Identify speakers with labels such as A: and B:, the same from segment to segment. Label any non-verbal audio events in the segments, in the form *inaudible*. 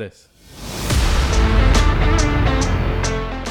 A: Tres.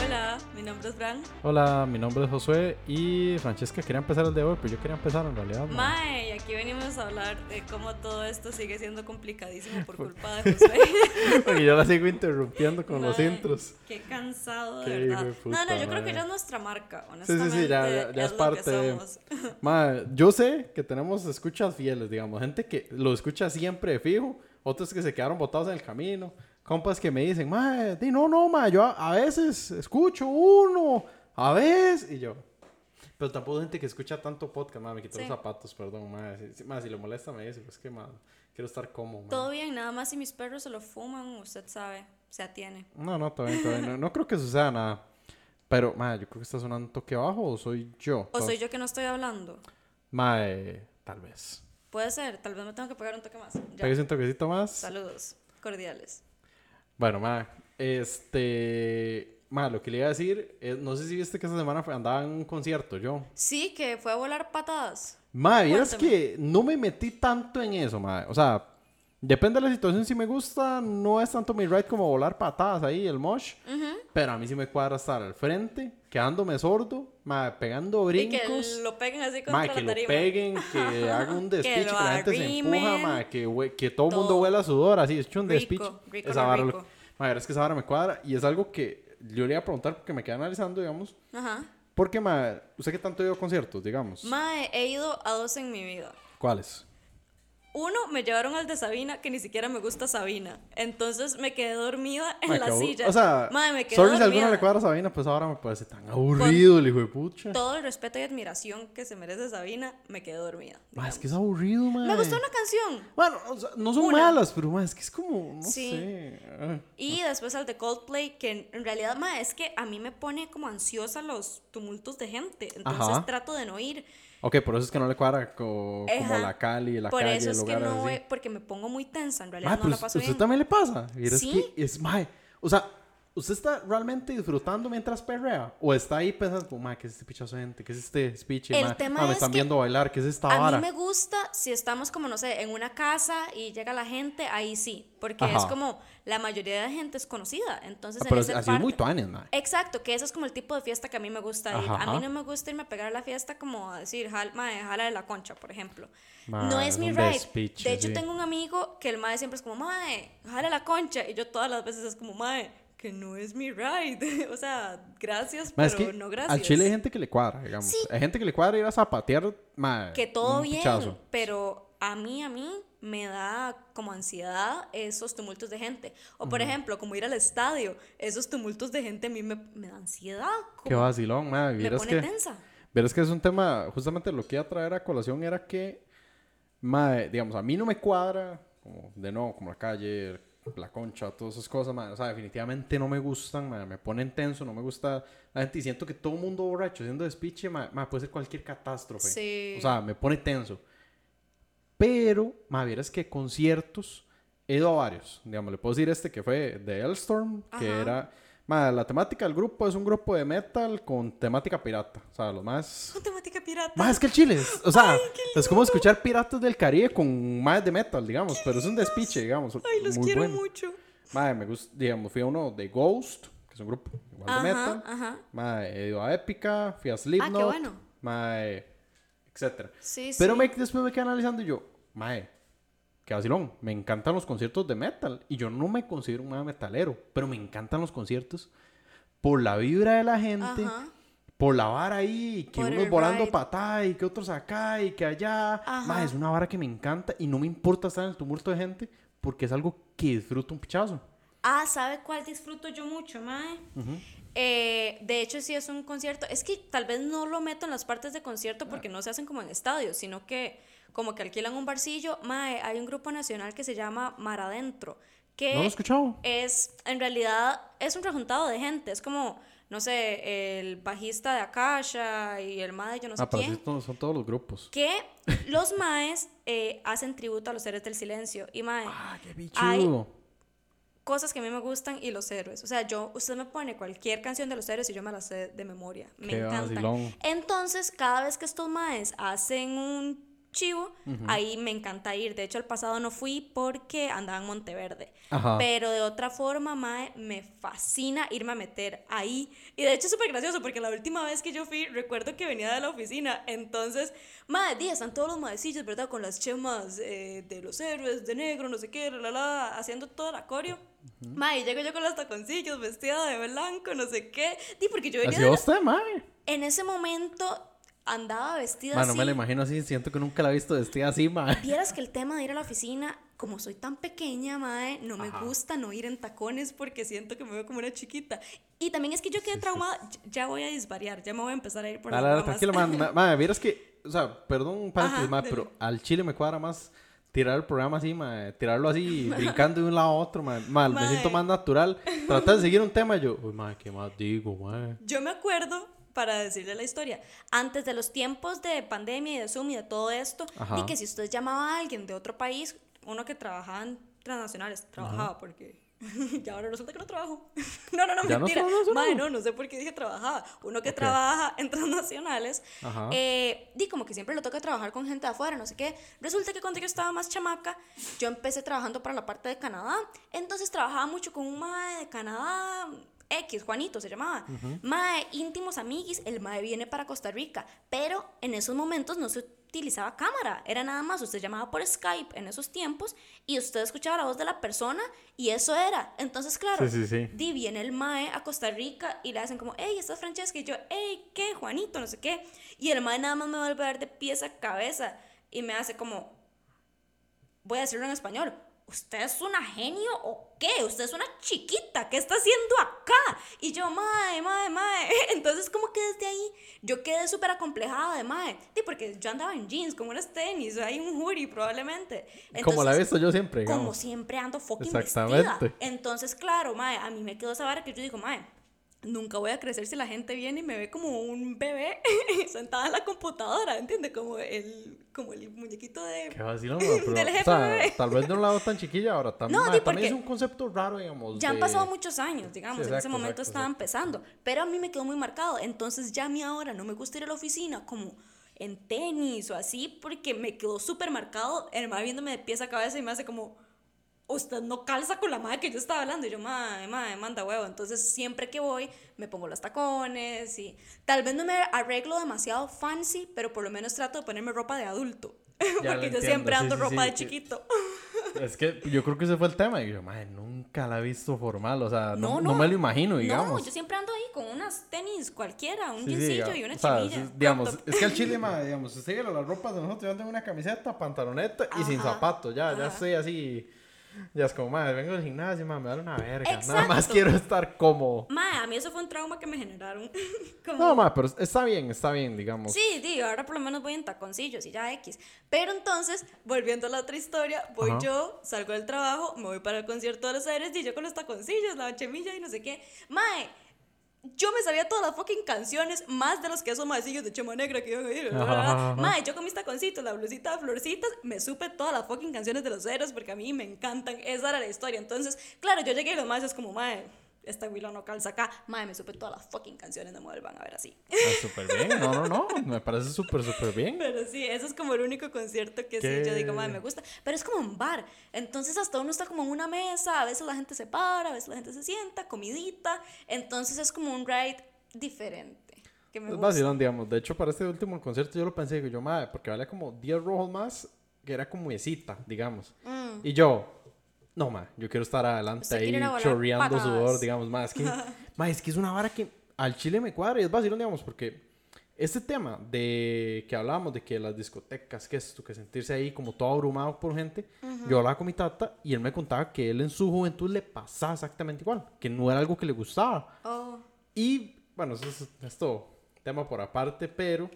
B: Hola, mi nombre es Fran.
A: Hola, mi nombre es Josué y Francesca quería empezar el de hoy, pero yo quería empezar en realidad. mae.
B: Mae, y aquí venimos a hablar de cómo todo esto sigue siendo complicadísimo por *laughs* culpa de Josué. *laughs*
A: Porque yo la sigo interrumpiendo con los intros.
B: Qué cansado,
A: Qué
B: de verdad.
A: puta,
B: no, no, yo creo que ya es nuestra marca,
A: sí,
B: honestamente.
A: sí, ya- ya- ya es
B: que
A: parte. *laughs* Mae, yo sé que tenemos escuchas fieles, digamos, gente que lo escucha siempre fijo, otros que se quedaron botados en el camino, compas que me dicen, mae, di, no, no, mae, yo a, a veces escucho uno, a veces, y yo. Pero tampoco gente que escucha tanto podcast, mae, me quito
B: Sí.
A: los zapatos, perdón, mae, si, mae, si le molesta me dice, pues que, mae, quiero estar cómodo, mae.
B: Todo bien, nada más si mis perros se lo fuman, usted sabe, se atiene.
A: No, no, todavía, todavía no, no creo que suceda nada. Pero, mae, yo creo que está sonando un toque bajo o soy yo.
B: O soy yo que no estoy hablando.
A: Mae, tal vez.
B: Puede ser, tal vez me tengo que pegar un toque más.
A: Pégase un toquecito más.
B: Saludos, cordiales.
A: Bueno, ma, este. Ma, lo que le iba a decir, es- no sé si viste que esta semana andaba en un concierto yo.
B: Sí, que fue a volar patadas.
A: Ma, vieras que no me metí tanto en eso, ma. O sea, depende de la situación si me gusta, no es tanto mi ride como volar patadas ahí, el mosh. Pero a mí sí me cuadra estar al frente, quedándome sordo, ma, pegando
B: Y que
A: brincos.
B: lo peguen así contra
A: Ma,
B: la
A: que lo
B: tarima.
A: peguen, que *laughs* haga un despiche, que,
B: lo
A: la gente se empuja, ma, que, que todo el mundo huela sudor, así, es un despiche. esa
B: lo
A: lo-
B: rico.
A: ma, es que esa vara me cuadra y es algo que yo le iba a preguntar porque me quedé analizando, digamos.
B: Ajá.
A: Porque, ma, ¿usted qué tanto ha ido a conciertos, digamos?
B: Mae, he ido a dos en mi vida.
A: ¿Cuáles?
B: Uno, me llevaron al de Sabina, que ni siquiera me gusta Sabina. Entonces me quedé dormida en
A: Ma,
B: la silla.
A: O sea,
B: Mae, me quedé
A: sorry si
B: dormida.
A: alguno le cuadra a Sabina, pues ahora me parece tan aburrido el hijo de pucha.
B: Todo el respeto y admiración que se merece Sabina, me quedé dormida.
A: Ma, es que es aburrido, ma.
B: Me gustó una canción.
A: Bueno, o sea, no son
B: Una.
A: malas, pero, ma, es que es como, no
B: Sí.
A: sé.
B: Y después al de Coldplay, que en realidad, mae, es que a mí me pone como ansiosa los tumultos de gente. Entonces
A: Ajá.
B: trato de no ir.
A: Ok, por eso es que no le cuadra co- como la Cali, la
B: Por
A: calle,
B: eso que no,
A: así.
B: porque me pongo muy tensa. En realidad no
A: pero
B: la paso
A: usted
B: bien.
A: también le pasa. Y es
B: Sí.
A: que es, mae, o sea, ¿usted está realmente disfrutando mientras perrea? ¿O está ahí pensando, como, mae, qué es este pichazo de gente? ¿Qué es este speech?
B: El
A: mae?
B: tema
A: Ah, me
B: es
A: están
B: que
A: viendo bailar, ¿qué es esta
B: A
A: vara?
B: mí me gusta si estamos como, no sé, en una casa y llega la gente, ahí sí, porque es
A: Ajá.
B: como la mayoría de gente es conocida, entonces
A: Ah,
B: en
A: pero
B: esa
A: así es muy
B: parte-
A: tuanes, mae.
B: Exacto, que eso es como el tipo de fiesta que a mí me gusta ir.
A: Ajá,
B: A mí no me gusta irme a pegar a la fiesta como a decir, jal, mae, jala de la concha, por ejemplo. No
A: es
B: es mi ride.
A: despiche,
B: de hecho,
A: sí.
B: tengo un amigo que el mae siempre es como, mae, jala la concha. Y yo todas las veces es como, mae, que no es mi ride. *laughs* o sea, gracias,
A: Ma, es
B: pero
A: que
B: no gracias.
A: al Chile hay gente que le cuadra, digamos.
B: Sí.
A: Hay gente que le cuadra ir a zapatear, mae,
B: que todo bien,
A: pichazo.
B: pero a mí, a mí me da como ansiedad esos tumultos de gente. O por ejemplo, como ir al estadio, esos tumultos de gente a mí me, me da ansiedad.
A: Qué vacilón, mae.
B: me pone
A: que,
B: tensa.
A: vieras que es un tema, justamente lo que iba a traer a colación era que, mae, digamos, a mí no me cuadra, como de nuevo, como la calle, la concha, todas esas cosas. O sea, definitivamente no me gustan, me ponen tenso, no me gusta la gente y siento que todo mundo borracho haciendo despiche, puede ser cualquier catástrofe.
B: Sí.
A: O sea, me pone tenso. Pero, ma, vieras que conciertos he ido a varios. Digamos, le puedo decir este que fue de Hellstorm, que era. Ma, la temática del grupo es un grupo de metal con temática pirata. O sea, los más.
B: Con temática pirata.
A: Más es que el Chile. es- O sea, es como escuchar piratas del Caribe con más de metal, digamos. Pero es un despiche, digamos.
B: Ay, los
A: muy
B: quiero
A: bueno.
B: mucho.
A: Ma, me gusta, digamos, fui a uno de Ghost, que es un grupo igual de metal.
B: ajá.
A: Ma, he ido a Épica, fui a Slipknot.
B: bueno.
A: Ma, etcétera.
B: Sí,
A: Pero
B: sí.
A: me, después me quedé analizando y yo, mae, qué vacilón. Me encantan los conciertos de metal. Y yo no me considero un metalero, pero me encantan los conciertos por la vibra de la gente,
B: Ajá.
A: por la vara ahí, que
B: Por
A: unos volando patá y que otros acá y que allá. Mae, es una vara que me encanta y no me importa estar en el tumulto de gente porque es algo que disfruto un pichazo.
B: Ah, ¿sabe cuál disfruto yo mucho, mae? Eh, de hecho, sí es un concierto. Es que tal vez no lo meto en las partes de concierto porque no se hacen como en estadios, sino que como que alquilan un barcillo. Mae, hay un grupo nacional que se llama Mar Adentro, que
A: ¿No lo he escuchado?
B: es, en realidad, es un rejuntado de gente. Es como, no sé, el bajista de Akasha y el mae yo no sé
A: ah,
B: quién
A: sí son, todos los grupos.
B: que los maes eh, hacen tributo a los seres del silencio. Y mae,
A: Ah, qué
B: Hay-
A: bichudo.
B: cosas que a mí me gustan y los héroes. O sea, yo, usted me pone cualquier canción de los héroes y yo me la sé de memoria. Me
A: Qué
B: encantan.
A: vacilón.
B: Entonces, cada vez que estos maes hacen un chivo, ahí me encanta ir. De hecho, el pasado no fui porque andaba en Monteverde.
A: Ajá.
B: Pero de otra forma, mae, me fascina irme a meter ahí. Y de hecho es súper gracioso porque la última vez que yo fui, recuerdo que venía de la oficina. Entonces, mae, día están todos los maecillos, ¿verdad? Con las chemas eh, de los héroes, de negro, no sé qué, la, la, haciendo toda la coreo. Mae, y llego yo con los taconcillos, vestida de blanco, no sé qué. Sí, porque yo venía
A: Así
B: de la-
A: usted, mae.
B: En ese momento andaba vestida
A: Ma, no
B: así.
A: me la imagino así, siento que nunca la he visto vestida así, mae. *laughs*
B: Vieras que el tema de ir a la oficina, como soy tan pequeña, mae, no me
A: Ajá.
B: gusta no ir en tacones porque siento que me veo como una chiquita. Y también es que yo quedé traumada, ya voy a disvariar, ya me voy a empezar a ir por las
A: dale,
B: ramas.
A: tranquilo, Mae, *laughs* vieras que, o sea, perdón paréntesis, mae, pero al chile me cuadra más tirar el programa así, mae, tirarlo así, *laughs* brincando de un lado a otro, mae. Mae, me siento más natural. Tratar de seguir un tema y yo, uy, mae, ¿qué más digo, mae?
B: Yo me acuerdo, para decirle la historia, antes de los tiempos de pandemia y de Zoom y de todo esto,
A: Ajá.
B: y que si usted llamaba a alguien de otro país, uno que trabajaba en transnacionales, trabajaba porque *laughs* ya ahora resulta que no trabajo. *laughs* no, no, no, mentira.
A: no.
B: Mae, no, no sé por qué dije trabajaba. Uno que trabaja en transnacionales, eh, di como que siempre le toca trabajar con gente de afuera, no sé qué. Resulta que cuando yo estaba más chamaca, yo empecé trabajando para la parte de Canadá. Entonces trabajaba mucho con un mae de Canadá, X, Juanito se llamaba. Mae, íntimos amiguis, el mae viene para Costa Rica. Pero en esos momentos no se utilizaba cámara, era nada más, usted llamaba por Skype en esos tiempos y usted escuchaba la voz de la persona y eso era. Entonces, claro,
A: Sí, sí, sí.
B: Di viene el mae a Costa Rica y le hacen como, hey, ¿estás Francesca? Y yo, hey, ¿qué? Juanito, no sé qué. Y el mae nada más me vuelve a ver de pies a cabeza y me hace como, voy a decirlo en español, ¿usted es una genio o qué? ¿Usted es una chiquita? ¿Qué está haciendo acá? Y yo, mae, mae, mae. *laughs* Entonces, como que desde ahí yo quedé súper acomplejada de mae. Sí, porque yo andaba en jeans, con unas tenis, hay un hoodie probablemente.
A: Como la he
B: Entonces,
A: visto yo siempre,
B: como
A: digamos.
B: siempre ando fucking
A: Exactamente.
B: vestida. Entonces, claro, mae, a mí me quedó esa vara que yo digo, mae, nunca voy a crecer si la gente viene y me ve como un bebé *laughs* sentada en la computadora, ¿entiendes? Como el, como el muñequito de...
A: Qué vacilón, *laughs* mae, pero,
B: Del
A: o
B: jefe,
A: sea,
B: bebé.
A: tal vez de un lado tan chiquilla ahora. Tam,
B: No,
A: también
B: porque
A: es un concepto raro, digamos.
B: Ya han pasado muchos años, digamos,
A: Sí,
B: en ese momento
A: exacto,
B: estaba
A: exacto.
B: empezando, pero a mí me quedó muy marcado, entonces ya a mí ahora no me gusta ir a la oficina como en tenis o así, porque me quedó súper marcado, el viéndome de pies a cabeza y me hace como, usted no calza con la madre que yo estaba hablando, y yo, madre, madre, manda huevo, entonces siempre que voy me pongo los tacones y tal vez no me arreglo demasiado fancy, pero por lo menos trato de ponerme ropa de adulto, *laughs*
A: Ya
B: porque yo
A: entiendo,
B: siempre ando
A: sí,
B: ropa
A: sí,
B: de chiquito. *laughs*
A: Es que yo creo que ese fue el tema. Y yo, madre, nunca la he visto formal. O sea, no,
B: No,
A: no
B: no.
A: me lo imagino, digamos.
B: No, yo siempre ando ahí con unas tenis cualquiera, un jeansillo y una
A: o sea, es- digamos, es que al chile, *laughs* ma, digamos, usted llega a las ropas de nosotros, yo ando en una camiseta, pantaloneta y sin
B: Ajá,
A: zapatos, ya, ya
B: ajá.
A: estoy así, ya es como, madre, vengo del gimnasio, ma, me da una verga, nada más
B: Exacto.
A: quiero estar cómodo.
B: Mae, a mí eso fue un trauma que me generaron. *laughs* Como-
A: No, ma, pero está bien, está bien, digamos.
B: Sí, digo, ahora por lo menos voy en taconcillos y ya X. Pero entonces, volviendo a la otra historia, voy
A: Ajá.
B: yo, salgo del trabajo, me voy para el concierto de los aires y yo con los taconcillos, la chemilla y no sé qué. Mae, yo me sabía todas las fucking canciones, más de los que esos maecillos de Chema Negra que iban a ir. Mae, yo con mis taconcitos, la blusita de florcitas, me supe todas las fucking canciones de los héroes porque a mí me encantan. Esa era la historia. Entonces, claro, yo llegué y los más es como, mae, esta Willow no calza acá. Mae, me supe todas las fucking canciones de Model van a ver así.
A: Ah, súper bien, no, no, no, *laughs* me parece súper, súper bien.
B: Pero sí, eso es como el único concierto que sí, yo digo, madre, me gusta. Pero es como un bar. Entonces, hasta uno está como en una mesa, a veces la gente se para, a veces la gente se sienta, comidita. Entonces, es como un ride diferente. Que me
A: Es
B: gusta.
A: vacilón, digamos. De hecho, para este último concierto yo lo pensé, digo yo, madre, porque valía como 10 rojos más, que era como mesita, digamos.
B: Mm.
A: Y yo, no, ma, yo quiero estar adelante ahí chorreando
B: patadas.
A: sudor, digamos, ma, es que, *laughs* ma, es que es una vara que al chile me cuadra y es vacilón, digamos, porque este tema de que hablábamos de que las discotecas, que esto, que sentirse ahí como todo abrumado por gente, yo hablaba con mi tata y él me contaba que él en su juventud le pasaba exactamente igual, que no era algo que le gustaba.
B: Oh,
A: Y bueno, eso es esto, tema por aparte, pero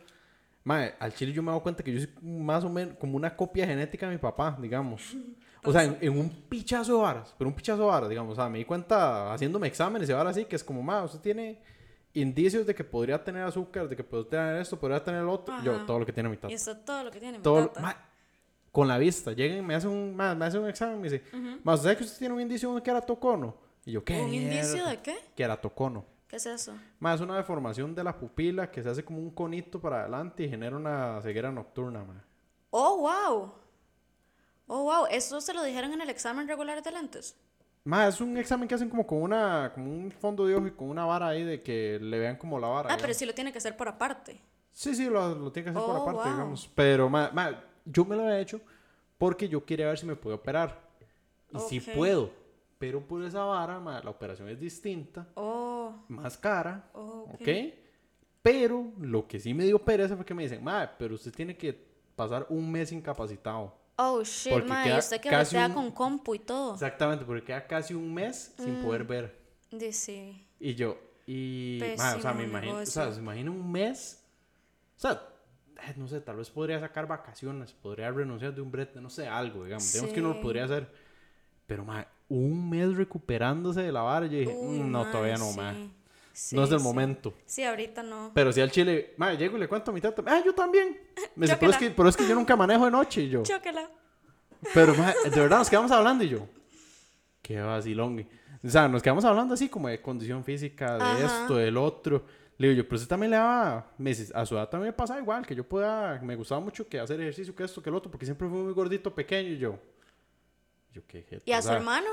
A: mae, al chile yo me he dado cuenta que yo soy más o menos como una copia genética de mi papá, digamos. *laughs* O sea, en, en un pichazo de varas, pero un pichazo de varas, digamos. O sea, me di cuenta haciéndome exámenes y ahora sí que es como, mae, usted tiene indicios de que podría tener azúcar, de que podría tener esto, podría tener lo otro. Yo,
B: Ajá.
A: todo lo que tiene mi
B: y
A: tata.
B: eso es todo lo que tiene mi
A: Todo,
B: tata.
A: mae, con la vista, llegan y me hacen un, mae, me hacen un examen y me dice, mae, ¿usted sabe que usted tiene un indicio de keratocono? Y yo, ¿qué?
B: ¿Un indicio
A: mierda?
B: de qué?
A: Keratocono.
B: ¿Qué es eso?
A: Más es una deformación de la pupila que se hace como un conito para adelante y genera una ceguera nocturna, ma.
B: Oh, wow. Oh, wow. ¿Eso se lo dijeron en el examen regular de lentes?
A: Ma, es un examen que hacen como con una, como un fondo de ojo y con una vara ahí de que le vean como la vara.
B: Ah, pero sí lo tiene que hacer por aparte.
A: Sí, sí, lo, lo tiene que hacer por
B: Oh,
A: aparte,
B: wow.
A: digamos. Pero, ma, ma, yo me lo he hecho porque yo quería ver si me puedo operar. Y sí
B: Ok.
A: puedo. Pero por esa vara, ma, la operación es distinta,
B: Oh,
A: más cara,
B: oh, ok.
A: ¿ok? Pero lo que sí me dio pereza fue que me dicen, ma, pero usted tiene que pasar un mes incapacitado.
B: Oh, shit,
A: Porque
B: ma. Y usted que
A: casi
B: bretea
A: un-
B: con compu y todo.
A: Exactamente, porque queda casi un mes sin
B: Mm.
A: poder ver.
B: Dice.
A: Y yo, y, ma, o sea, me imagino, o sea, se imagina un mes, o sea, eh, no sé, tal vez podría sacar vacaciones, podría renunciar de un brete, no sé, algo, digamos, digamos que
B: Sí.
A: lo podría hacer, pero, ma, un mes recuperándose de la vara, yo dije,
B: Uy,
A: "Mm, no,
B: ma,
A: todavía no,
B: sí.
A: ma,
B: Sí,
A: no es del
B: sí.
A: momento.
B: Sí, ahorita no.
A: Pero si al chile, ma, llego y le cuento a mi tata, ah, yo también. *laughs* Me dice, pero es, que, pero es que yo nunca manejo de noche, y yo,
B: Chóquela.
A: pero, ma, de verdad, nos quedamos hablando, y yo, qué vacilón. O sea, nos quedamos hablando así como de condición física, de
B: Ajá.
A: esto, del otro. Le digo yo, pero usted también le daba, me dice, a su edad también me pasaba igual, que yo pueda, me gustaba mucho que hacer ejercicio, que esto, que el otro, porque siempre fui muy gordito, pequeño, y yo, yo, qué
B: ¿Y a su hermano?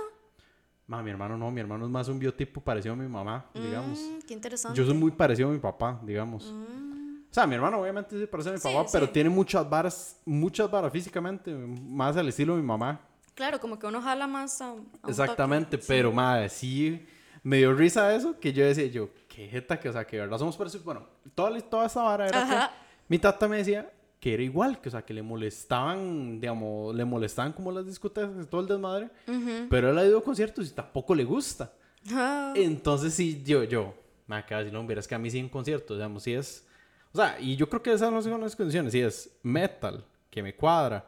A: Ma, mi hermano no, mi hermano es más un biotipo parecido a mi mamá, digamos.
B: Mm, qué interesante.
A: Yo soy muy parecido a mi papá, digamos.
B: Mm,
A: O sea, mi hermano obviamente se parece a mi
B: Sí,
A: papá, pero
B: sí.
A: tiene muchas varas, muchas varas físicamente, más al estilo de mi mamá.
B: Claro, como que uno jala más a, a un
A: Exactamente,
B: toque.
A: pero madre, sí me dio risa eso que yo decía, yo, qué jeta que, o sea, que verdad somos parecidos. Bueno, toda, toda esa vara era
B: Ajá.
A: que mi tata me decía que era igual, que, o sea, que le molestaban, digamos, le molestaban como las discotecas todo el desmadre,
B: Ujú.
A: pero él ha ido a conciertos y tampoco le gusta.
B: Ah,
A: Entonces sí, yo, yo, me acaba de decir, no, mira, es que a mí sí en conciertos, digamos, sí es, o sea, y yo creo que esas no son las condiciones, sí es metal, que me cuadra,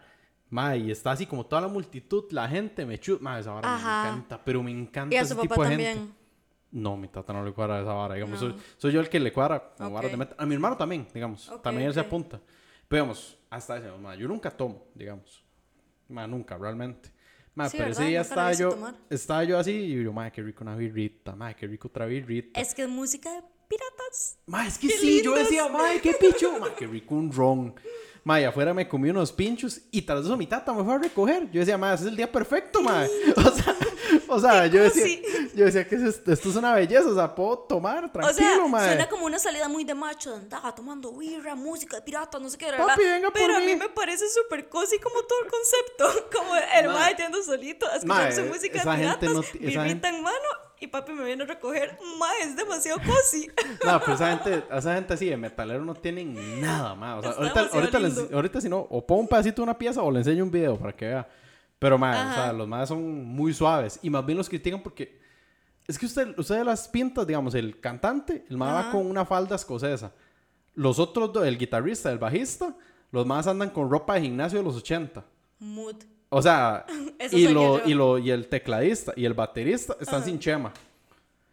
A: ma, y está así como toda la multitud, la gente me chuta, ma, esa vara
B: Ajá.
A: me encanta, pero me encanta
B: y a
A: ese
B: su
A: tipo
B: papá
A: de gente.
B: también.
A: No, mi tata no le cuadra esa vara, digamos,
B: No.
A: soy, soy yo el que le cuadra como varas de metal, a mi hermano también, digamos,
B: Ok,
A: también él se apunta, pero digamos, hasta ese, ma, yo nunca tomo, digamos, ma, nunca, realmente. Ma,
B: Sí,
A: pero ese día estaba yo,
B: tomar.
A: estaba yo así y yo, madre, qué rico una birrita, madre, qué rico otra birrita.
B: Es que es música de piratas.
A: Ma, es que
B: Qué
A: sí, yo decía, madre, qué picho, madre, qué rico un ron. Madre, afuera me comí unos pinchos y tras eso mi tata me fue a recoger. Yo decía, madre, ese es el día perfecto, madre. *laughs* O sea, o sea yo decía, yo decía que es esto, es una belleza, o sea, puedo tomar tranquilo,
B: o sea,
A: madre.
B: suena como una salida muy de macho, andaba tomando birra, música de piratas, no sé qué,
A: Papi,
B: ¿verdad?
A: venga por
B: Pero a
A: mí.
B: mí me parece súper cozy como todo el concepto. *laughs* Como el
A: Ma.
B: mae yendo solito
A: Ma,
B: su música de piratas,
A: no
B: birrita en mano y papi me viene a recoger. Ma, es demasiado cozy. *laughs*
A: No, pero esa gente, esa gente así de metalero no tienen nada más. O sea, ahorita, ahorita, les- ahorita si no, o pongo un pedacito de una pieza o le enseño un video para que vea. Pero, más, o sea, los más son muy suaves. Y más bien los critican porque es que usted, usted de las pintas, digamos, el cantante, el más va con una falda escocesa. Los otros dos, el guitarrista, el bajista, los más andan con ropa de gimnasio de los 80.
B: Mood.
A: O sea, *laughs*
B: Eso
A: y, lo, y, lo, y el tecladista y el baterista están sin chema.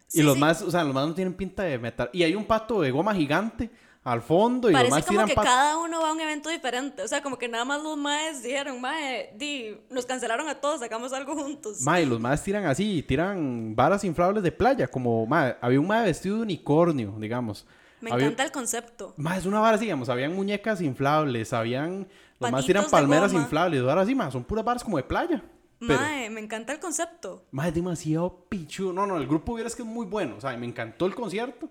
B: Sí,
A: y los
B: sí.
A: más, o sea, los más no tienen pinta de metal. Y hay un pato de goma gigante al fondo y los
B: Parece
A: más
B: como que cada uno va a un evento diferente. O sea, como que nada más los maes dijeron, mae, di, nos cancelaron a todos, sacamos algo juntos.
A: Ma, y los más tiran así, tiran varas inflables de playa, como, ma, había un ma vestido de unicornio, digamos.
B: Me
A: Había-
B: encanta el concepto.
A: Ma, es una vara así, digamos, habían muñecas inflables, habían, los más tiran palmeras inflables, varas así, ma, son puras varas como de playa. Pero,
B: Mae, me encanta el concepto.
A: ma, es demasiado pichu. No, no, el grupo hubiera es que es muy bueno, o sea, me encantó el concierto.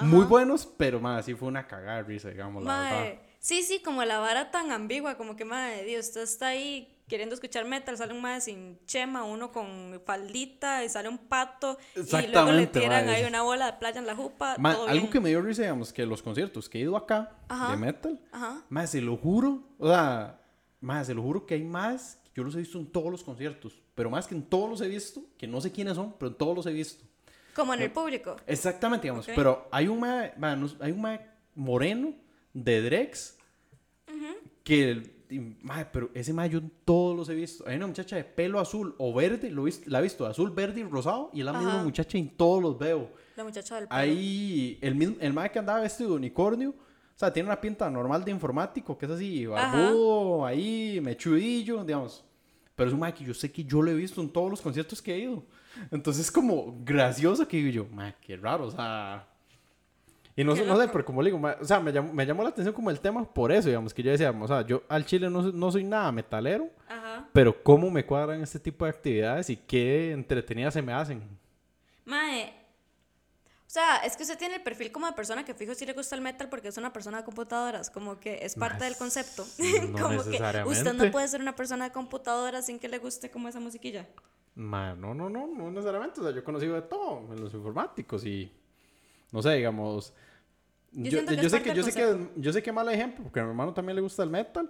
A: Muy buenos, pero, ma, sí fue una cagada risa, digamos, la verdad.
B: Sí, sí, como la vara tan ambigua, como que, mae, Dios, usted está ahí queriendo escuchar metal, sale un mae sin chema, uno con faldita, y sale un pato, y luego le tiran ahí una bola de playa en la jupa,
A: Ma,
B: todo
A: algo
B: bien.
A: que me dio risa, digamos, que los conciertos que he ido acá
B: Ajá.
A: de metal,
B: Ajá.
A: más se lo juro, o sea, más se lo juro que hay más, yo los he visto en todos los conciertos, pero más que en todos los he visto, que no sé quiénes son, pero en todos los he visto.
B: Como en el público.
A: Exactamente, digamos,
B: Ok.
A: pero hay un mae, no- hay un mae moreno de Drex que, mae, pero ese mae yo todos los he visto. Hay una muchacha de pelo azul o verde, lo he visto- la he visto azul, verde y rosado, y es la misma
B: Ajá.
A: muchacha y en todos los veo.
B: La muchacha del pelo.
A: Ahí, el, mismo, el mae que andaba vestido de unicornio, o sea, tiene una pinta normal de informático, que es así, barbudo, ahí, mechudillo, digamos. Pero es un mae que yo sé que yo lo he visto en todos los conciertos que he ido. Entonces es como gracioso que digo yo, mae, qué raro, o sea... Y no, no sé, pero como le digo, ma- o sea, me llamó, me llamó la atención como el tema por eso, digamos, que yo decía, o sea, yo al chile no, no soy nada metalero,
B: Ajá.
A: pero cómo me cuadran este tipo de actividades y qué entretenidas se me hacen.
B: Mae. O sea, es que usted tiene el perfil como de persona que fijo si le gusta el metal porque es una persona de computadoras, como que es parte del concepto.
A: no *laughs*
B: como que usted no puede ser una persona de computadoras sin que le guste como esa musiquilla.
A: Ma, no, no, no, no necesariamente, o sea, yo he conocido de todo en los informáticos y, no sé, digamos,
B: Yo
A: yo,
B: que
A: yo sé que, yo sé que, yo sé que mal ejemplo, porque a mi hermano también le gusta el metal,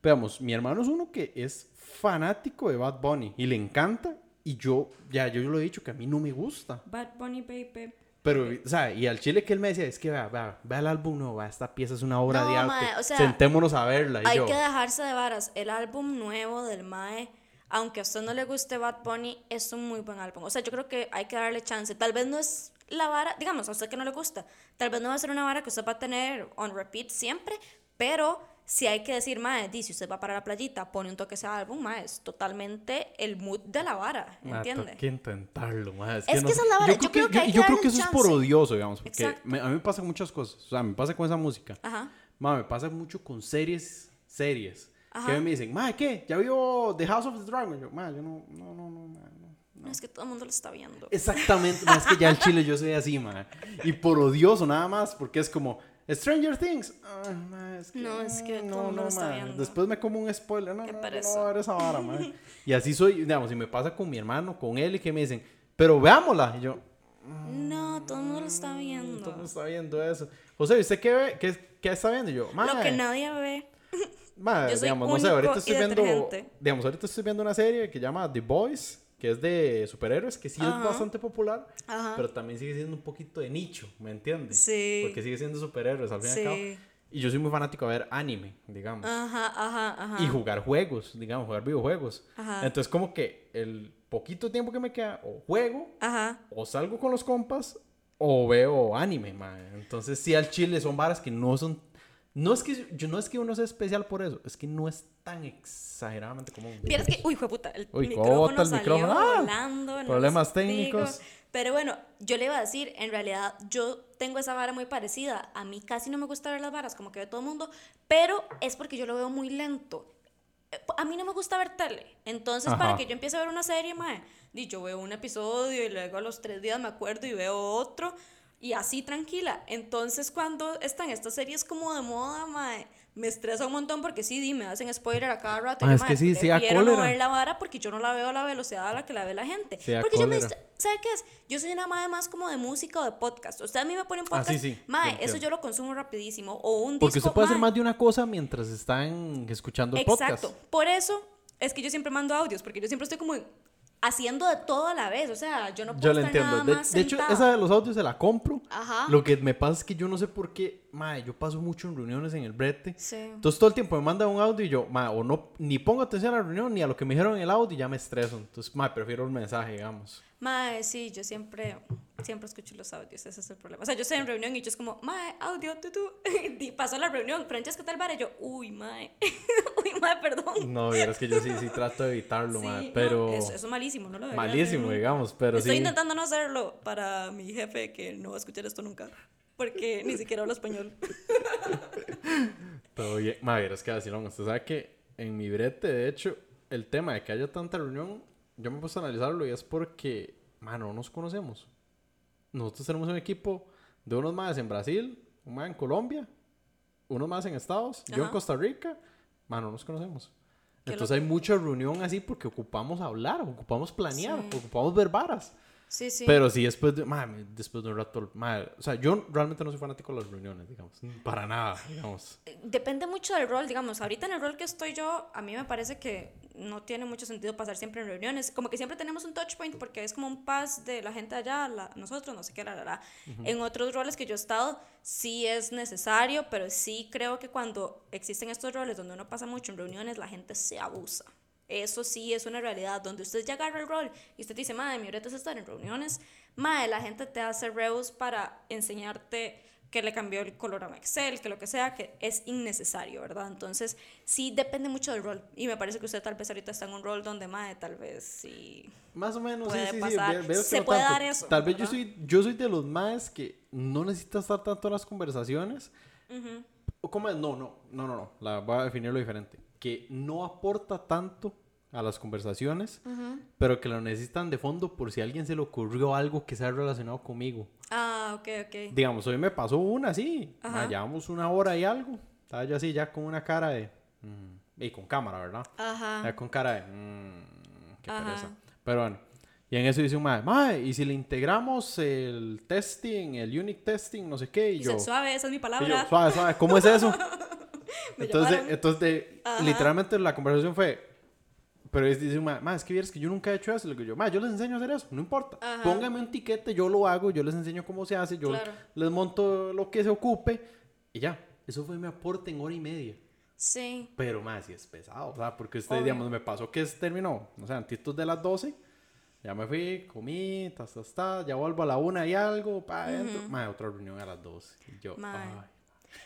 A: pero vamos, mi hermano es uno que es fanático de Bad Bunny y le encanta y yo, ya, yo lo he dicho que a mí no me gusta.
B: Bad Bunny Baby.
A: Pero, o sea, y al chile que él me decía, es que vea, vea, vea el álbum, no, vea, esta pieza es una obra
B: No,
A: de arte.
B: mae, o sea,
A: Sentémonos a verla. Y
B: Hay
A: yo,
B: que dejarse de varas. El álbum nuevo del Mae, aunque a usted no le guste Bad Bunny, es un muy buen álbum. O sea, yo creo que hay que darle chance. Tal vez no es la vara, digamos, a usted que no le gusta, tal vez no va a ser una vara que usted va a tener on repeat siempre, pero si hay que decir, Mae, di, si usted va para la playita, pone un toque a ese álbum, Mae, es totalmente el mood de la vara,
A: "Ma,
B: ¿entiende?
A: Hay que intentarlo, ma, Es,
B: Es
A: no
B: que
A: sé.
B: esa es la vara,
A: Yo creo
B: yo creo
A: que,
B: que hay
A: yo-
B: que
A: yo creo que eso es por
B: chance.
A: odioso, digamos. Porque me- a mí me pasa muchas cosas. O sea, me pasa con esa música.
B: Ajá.
A: Ma, me pasa mucho con series, series.
B: Ajá.
A: Que me dicen, ma, ¿qué? ¿Ya vio The House of the Dragon? Yo, ma, yo no, no, no, no, ma, no.
B: No, es que todo el mundo lo está viendo.
A: Exactamente, ma, es que ya el chile yo soy así, ma. Y por odioso nada más, porque es como Stranger Things. Ay, ma, es que,
B: No, es que
A: no, no,
B: está viendo.
A: Después me como un spoiler. No, no, no a ver esa vara, ma. *laughs* Y así soy, digamos, y me pasa con mi hermano, con él, y que me dicen, pero veámosla. Y yo,
B: No, todo el mundo lo está
A: "Mm,
B: viendo.
A: todo el mundo está viendo eso. José, ¿y usted qué ve? ¿Qué, qué está viendo? Y yo, ma.
B: Lo que nadie ve.
A: Ma, *laughs*
B: Yo soy
A: digamos, no sé, ahorita estoy viendo,
B: detergente.
A: digamos, ahorita estoy viendo una serie que se llama The Boys, que es de superhéroes, que sí
B: Ajá.
A: es bastante popular,
B: Ajá.
A: pero también sigue siendo un poquito de nicho, ¿me entiendes?
B: Sí.
A: Porque sigue siendo superhéroes al fin y al cabo. Y yo soy muy fanático de ver anime, digamos.
B: Ajá, ajá, ajá.
A: Y jugar juegos, digamos, jugar videojuegos.
B: Ajá.
A: Entonces, como que el poquito tiempo que me queda, o juego,
B: Ajá.
A: o salgo con los compas, o veo anime, man. Entonces, sí, al chile son varas que no son. No es que yo no es que uno sea especial por eso, es que no es tan exageradamente común.
B: Vieras que, uy, fue puta, el
A: Uy,
B: micrófono
A: bota el
B: salió
A: micrófono. ¡Ah!
B: volando. no
A: Problemas
B: digo.
A: técnicos.
B: Pero bueno, yo le iba a decir, en realidad, yo tengo esa vara muy parecida. A mí casi no me gusta ver las varas, como que ve todo el mundo, pero es porque yo lo veo muy lento. A mí no me gusta ver tele. Entonces, para que yo empiece a ver una serie, mae, yo veo un episodio y luego a los tres días me acuerdo y veo otro. Y así tranquila. Entonces, cuando están estas series como de moda, mae, me estresa un montón porque sí, di, me hacen spoiler a cada rato.
A: Ah,
B: Yo,
A: es que
B: mae,
A: sí, sí da
B: prefiero no
A: cólera.
B: ver la vara porque yo no la veo a la velocidad a la que la ve la gente.
A: Sí
B: porque yo me ¿Sabe qué es? Yo soy una madre más como de música o de podcast. Usted a mí me pone un
A: Ah,
B: podcast.
A: sí, sí,
B: Mae, eso yo lo consumo rapidísimo. O un
A: Porque
B: disco.
A: usted puede hacer
B: mae,
A: más de una cosa mientras están escuchando el
B: Exacto.
A: podcast.
B: Por eso es que yo siempre mando audios, porque yo siempre estoy como haciendo de todo a la vez. O sea, yo no puedo
A: Yo lo
B: estar
A: entiendo.
B: nada
A: De,
B: más
A: de hecho, esa de los audios se la compro.
B: Ajá.
A: Lo que me pasa es que yo no sé por qué, mae, yo paso mucho en reuniones en el brete.
B: Sí.
A: Entonces todo el tiempo me manda un audio y yo, mae, o no, ni pongo atención a la reunión ni a lo que me dijeron en el audio y ya me estreso. Entonces, mae, prefiero el mensaje, digamos.
B: Mae, sí, yo siempre, siempre escucho los audios, ese es el problema. O sea, yo estoy en reunión y yo es como, mae, audio, tú, tú. *laughs* Y pasó la reunión, Francesca, ¿qué tal, vara? Y yo, uy, mae, *laughs* uy, mae, perdón.
A: No, es que yo sí, sí trato de evitarlo,
B: Sí,
A: mae,
B: no,
A: pero...
B: eso, eso es malísimo, no lo hacer
A: malísimo, digamos, pero
B: Estoy
A: sí.
B: intentando no hacerlo para mi jefe que no va a escuchar esto nunca. Porque ni siquiera habla español.
A: Pero oye, madre, es que vacilón. Usted sabe que en mi brete, de hecho, el tema de que haya tanta reunión, yo me puse a analizarlo y es porque, mano, no nos conocemos. Nosotros tenemos un equipo de unos más en Brasil, un más en Colombia, unos más en Estados, yo en
B: Ajá.
A: Costa Rica, mano, no nos conocemos. Entonces hay mucha reunión así porque ocupamos hablar, ocupamos planear,
B: Sí.
A: ocupamos ver varas.
B: Sí, sí.
A: Pero sí, después de, madre, después de un rato, madre, o sea, yo realmente no soy fanático de las reuniones, digamos, para nada, digamos.
B: Depende mucho del rol, digamos. Ahorita en el rol que estoy yo, a mí me parece que no tiene mucho sentido pasar siempre en reuniones. Como que siempre tenemos un touch point porque es como un pass de la gente allá, la- nosotros, no sé qué, la, la, la. En otros roles que yo he estado, sí es necesario, pero sí creo que cuando existen estos roles donde uno pasa mucho en reuniones, la gente se abusa. Eso sí es una realidad, donde usted ya agarra el rol y usted dice, madre, mi reto es estar en reuniones, madre, la gente te hace reus para enseñarte que le cambió el color a Excel, que lo que sea, que es innecesario, ¿verdad? Entonces, sí depende mucho del rol. Y me parece que usted tal vez ahorita está en un rol donde, mae, tal vez sí.
A: Más o menos,
B: Puede
A: sí, sí,
B: pasar.
A: sí. ve- veo que
B: Se
A: no
B: puede
A: tanto.
B: dar eso,
A: Tal vez yo soy, yo soy de los más que no necesita estar tanto en las conversaciones. O como es, no, no, no, no, no. La voy a definirlo diferente. Que no aporta tanto a las conversaciones, pero que lo necesitan de fondo por si a alguien se le ocurrió algo que sea relacionado conmigo.
B: Ah, ok, ok.
A: Digamos, hoy me pasó una así. Ma, Llevamos una hora y algo. Estaba yo así ya con una cara de... mm, y con cámara, ¿verdad?
B: Ajá.
A: Ya con cara de... mm, qué
B: Ajá.
A: pereza. Pero bueno. Y en eso dice un mae, mae, y si le integramos el testing, el unit testing, no sé qué, y,
B: Y
A: yo...
B: dice, suave, esa es mi
A: y yo,
B: palabra.
A: suave, suave, ¿cómo es eso? *laughs* *laughs* Entonces,
B: llamaron.
A: entonces
B: Ajá.
A: literalmente la conversación fue... Pero es, dice mae, es que vieras que yo nunca he hecho eso. Le digo yo, mae, yo les enseño a hacer eso, no importa.
B: Ajá.
A: Póngame un tiquete, yo lo hago, yo les enseño cómo se hace, yo
B: Claro.
A: les monto lo que se ocupe, y ya. Eso fue mi aporte en hora y media.
B: Sí.
A: Pero más, si es pesado, o sea, porque usted,
B: Obvio.
A: digamos, me pasó que terminó, o sea, antitos de las 12, ya me fui, comí, tas, tas, tas, ya vuelvo a la una y algo, para adentro, mae, otra reunión a las 12. Y yo, ay,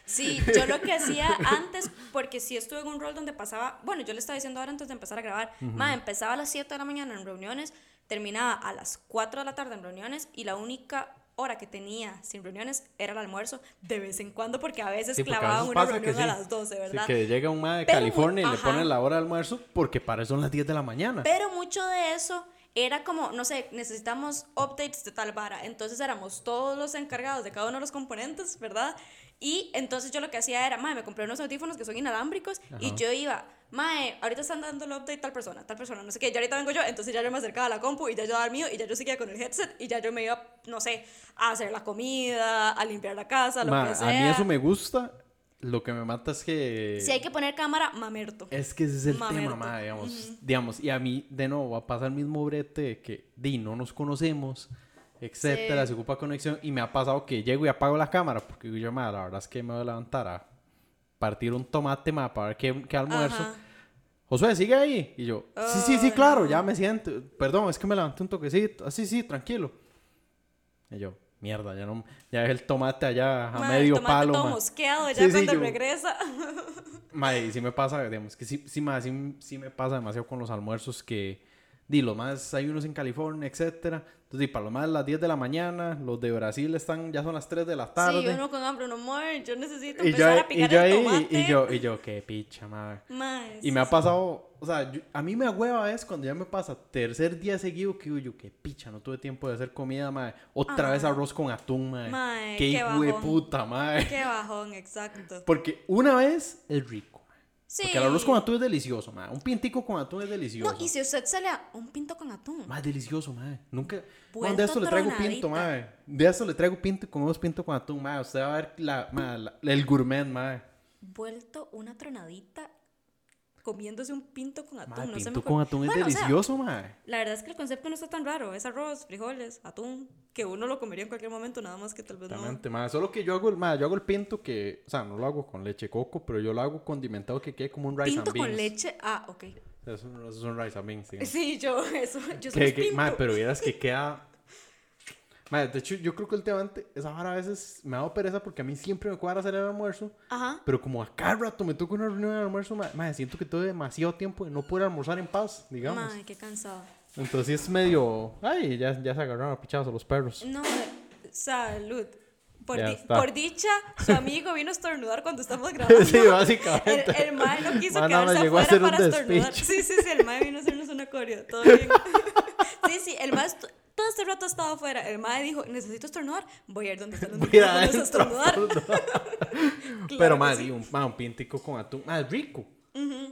B: Sí, yo lo que hacía antes, porque sí estuve en un rol donde pasaba, bueno, yo le estaba diciendo ahora antes de empezar a grabar, ma, empezaba a las 7 de la mañana en reuniones, terminaba a las 4 de la tarde en reuniones y la única hora que tenía sin reuniones era el almuerzo de vez en cuando, porque a veces
A: Sí,
B: clavaban una reunión a
A: sí.
B: las 12,
A: Sí,
B: ¿verdad?
A: que llega un de
B: Pero,
A: California y le ponen la hora de almuerzo porque para eso son las 10 de la mañana.
B: Pero mucho de eso era como, no sé, necesitamos updates de tal vara. Entonces éramos todos los encargados de cada uno de los componentes, ¿verdad? Y entonces yo lo que hacía era, mae, me compré unos audífonos que son inalámbricos y
A: Ajá.
B: yo iba, mae, ahorita están dando el update tal persona, tal persona, no sé qué, ya ahorita vengo yo, entonces ya yo me acercaba a la compu y ya yo daba el mío y ya yo seguía con el headset y ya yo me iba, no sé, a hacer la comida, a limpiar la casa, lo que sea.
A: a mí eso me gusta, lo que me mata es que...
B: Si hay que poner cámara, mamerto.
A: Es que ese es el
B: Mamerto.
A: tema, ma, digamos, digamos. Y a mí, de nuevo, va a pasar el mismo brete de que, di, no nos conocemos, etcétera,
B: Sí.
A: se ocupa conexión. Y me ha pasado que llego y apago la cámara, porque yo, ma, la verdad es que me voy a levantar a partir un tomate, ma, para ver qué, qué almuerzo.
B: Ajá.
A: Josué, sigue ahí. Y yo, sí, sí, sí,
B: Oh,
A: claro,
B: no.
A: ya me siento. Perdón, es que me levanté un toquecito. Ah, sí, sí, tranquilo. Y yo, mierda, ya no, ya dejé el tomate allá a
B: el
A: medio
B: tomate
A: palo,
B: todo
A: ma.
B: mosqueado ya
A: Sí, sí,
B: cuando
A: yo-
B: regresa.
A: Mae, y *laughs* sí me pasa, digamos, que sí, sí, mae, sí, sí me pasa demasiado con los almuerzos que, di, los más, hay unos en California, etcétera. Entonces, di, para los más las 10 de la mañana, los de Brasil están, ya son las 3 de la tarde.
B: Sí, uno con hambre, uno muere, yo necesito
A: y yo,
B: empezar a
A: y
B: picar
A: yo
B: el tomate.
A: y yo, y yo, qué picha, madre.
B: Mae,
A: Y me ha pasado, o sea, yo- a mí me agüeva es cuando ya me pasa tercer día seguido que digo yo, qué picha, no tuve tiempo de hacer comida, madre. Otra vez
B: Ajá.
A: arroz con atún, madre.
B: Mae,
A: qué
B: qué
A: hijo de
B: bajón.
A: puta, madre.
B: Qué bajón, exacto.
A: Porque una vez es rico.
B: Sí.
A: Porque el arroz con atún es delicioso, madre. Un pintico con atún es delicioso.
B: No, y si usted se le da un pinto con atún.
A: Más delicioso, madre. Nunca. No, de esto le traigo pinto, madre. De esto le traigo pinto, comemos pinto con atún, madre. Usted va a ver la, ma, la- el gourmet, madre.
B: Vuelto una tronadita comiéndose un pinto con atún.
A: Madre,
B: no se me
A: pinto
B: ocurre-
A: con atún es
B: Bueno, o sea,
A: delicioso, madre.
B: la verdad es que el concepto no está tan raro. Es arroz, frijoles, atún, que uno lo comería en cualquier momento, nada más que tal vez no.
A: Exactamente, madre. Solo que yo hago el, madre, yo hago el pinto que, o sea, no lo hago con leche coco, pero yo lo hago condimentado que quede como un rice
B: Pinto
A: and beans.
B: con leche. Ah, ok.
A: Eso, eso es un rice and beans, digamos. *laughs*
B: Sí, yo, eso. Yo soy
A: Que, que-
B: pinto.
A: madre, pero vieras que queda. Madre, de hecho, yo creo que últimamente esa vara a veces me ha dado pereza porque a mí siempre me cuadra hacer el almuerzo.
B: Ajá.
A: Pero como a cada rato me toca una reunión de almuerzo, ma- madre, siento que tuve demasiado tiempo de no poder almorzar en paz, digamos.
B: Mae, qué cansado.
A: Entonces es medio. Ay, ya, ya se agarraron a pichados a los perros.
B: No, salud. Por, di-
A: está.
B: por dicha, su amigo vino a estornudar cuando estamos *laughs* grabando.
A: sí, básicamente.
B: El, el mae no quiso
A: Mana, me
B: quedarse
A: llegó a
B: afuera
A: hacer un
B: para estornudar.
A: despiche.
B: Sí, sí, sí, el mae vino a hacernos una coreo, todo bien. *laughs* Sí, sí, el mae todo este rato ha estado afuera. El mae dijo, necesito estornudar, voy a ir donde están los *laughs* micrófonos a estornudar. *laughs*
A: Pero
B: Claro
A: más,
B: que sí.
A: un, ma, un pintico con atún. Más rico.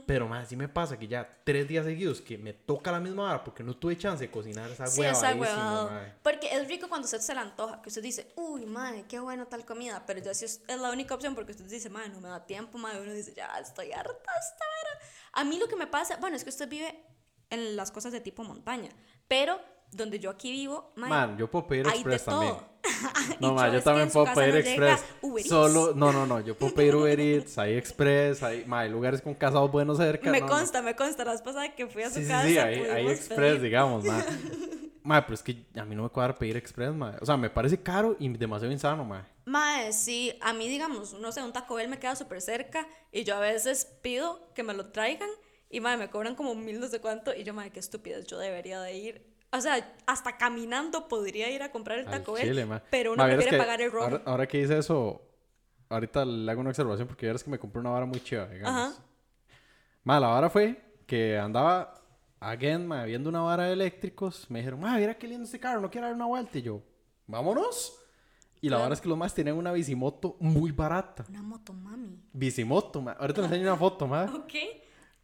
A: Pero más, sí me pasa que ya tres días seguidos que me toca la misma hora porque no tuve chance de cocinar esa
B: Sí,
A: hueva.
B: es agüevado. Porque es rico cuando usted se le antoja, que usted dice, uy, madre, qué bueno tal comida. Pero ya si es, es la única opción porque usted dice, madre, no me da tiempo, madre. Uno dice, ya estoy harta esta vara. A mí lo que me pasa, bueno, es que usted vive en las cosas de tipo montaña. Pero donde yo aquí vivo, madre,
A: Man, yo puedo pedir express también. *laughs* No,
B: yo
A: ma, yo también puedo pedir
B: no
A: express. Solo, no, no, no, yo puedo pedir Uber *laughs* Eats, hay express, hay, ma, hay lugares con casados buenos cerca.
B: Me
A: no, no.
B: consta, me consta. La vez pasada que fui a su
A: Sí, sí,
B: casa,
A: sí, hay, hay express,
B: pedir.
A: digamos, ma. *laughs* Mae, pero es que a mí no me cuadra pedir express, mae. O sea, me parece caro y demasiado insano, mae.
B: Mae, sí, a mí, digamos, no sé, un Taco Bell me queda súper cerca y yo a veces pido que me lo traigan y, mae, me cobran como mil no sé cuánto y yo, mae, qué estupidez, yo debería de ir. O sea, hasta caminando podría ir a comprar el Taco Bell,
A: mae.
B: pero uno
A: vieras
B: prefiere pagar el ron.
A: Ahora, ahora que dice eso, ahorita le hago una observación porque es que me compré una vara muy chiva, digamos.
B: Ajá.
A: Mae, la vara fue que andaba, again, mae, viendo una vara de eléctricos. Me dijeron, mae, mira qué lindo este carro, no quiero dar una vuelta. Y yo, vámonos. Y la
B: Claro.
A: vara es que los más tenían una bicimoto muy barata.
B: Una motomami.
A: Bicimoto, mae. Ahorita les enseño una foto, mae.
B: Ok.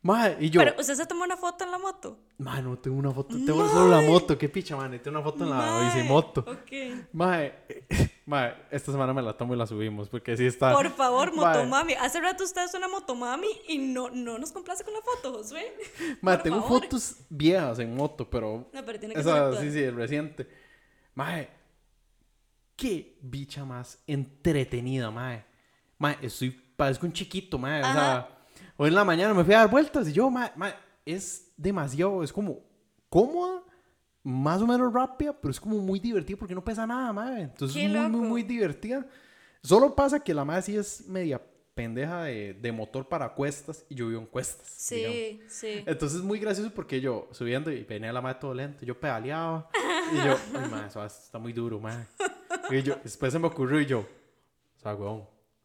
A: Mae, y yo,
B: Pero, ¿usted se tomó una foto en la moto?
A: mae, no tengo una foto, tengo solo la moto. Qué picha, mae, tengo una foto en la bicimoto.
B: Ok.
A: Mae, *laughs* mae, esta semana me la tomo y la subimos porque sí está.
B: Por favor,
A: Mae,
B: motomami. Hace rato usted es una motomami y no, no nos complace con la foto, Josué. *laughs*
A: Mae,
B: Por
A: tengo
B: favor.
A: fotos viejas en moto, pero.
B: No, pero tiene que ser
A: Esa,
B: actual.
A: sí, sí, reciente. Mae, qué bicha más entretenida, mae. Mae, estoy, parezco un chiquito, mae. O
B: Ajá.
A: sea, hoy en la mañana me fui a dar vueltas y yo, mae, mae, es demasiado, es como cómoda, más o menos rápida, pero es como muy divertida porque no pesa nada, mae. Entonces
B: Qué
A: es muy, muy,
B: loco.
A: muy divertida. Solo pasa que la mae sí es media pendeja de, de motor para cuestas y yo vivo en cuestas. digamos.
B: Sí, sí.
A: Entonces es muy gracioso porque yo subiendo y venía la madre todo lento, yo pedaleaba y yo, *laughs* ay madre, eso está muy duro, madre. Y yo, después se me ocurrió y yo, o sea, weón,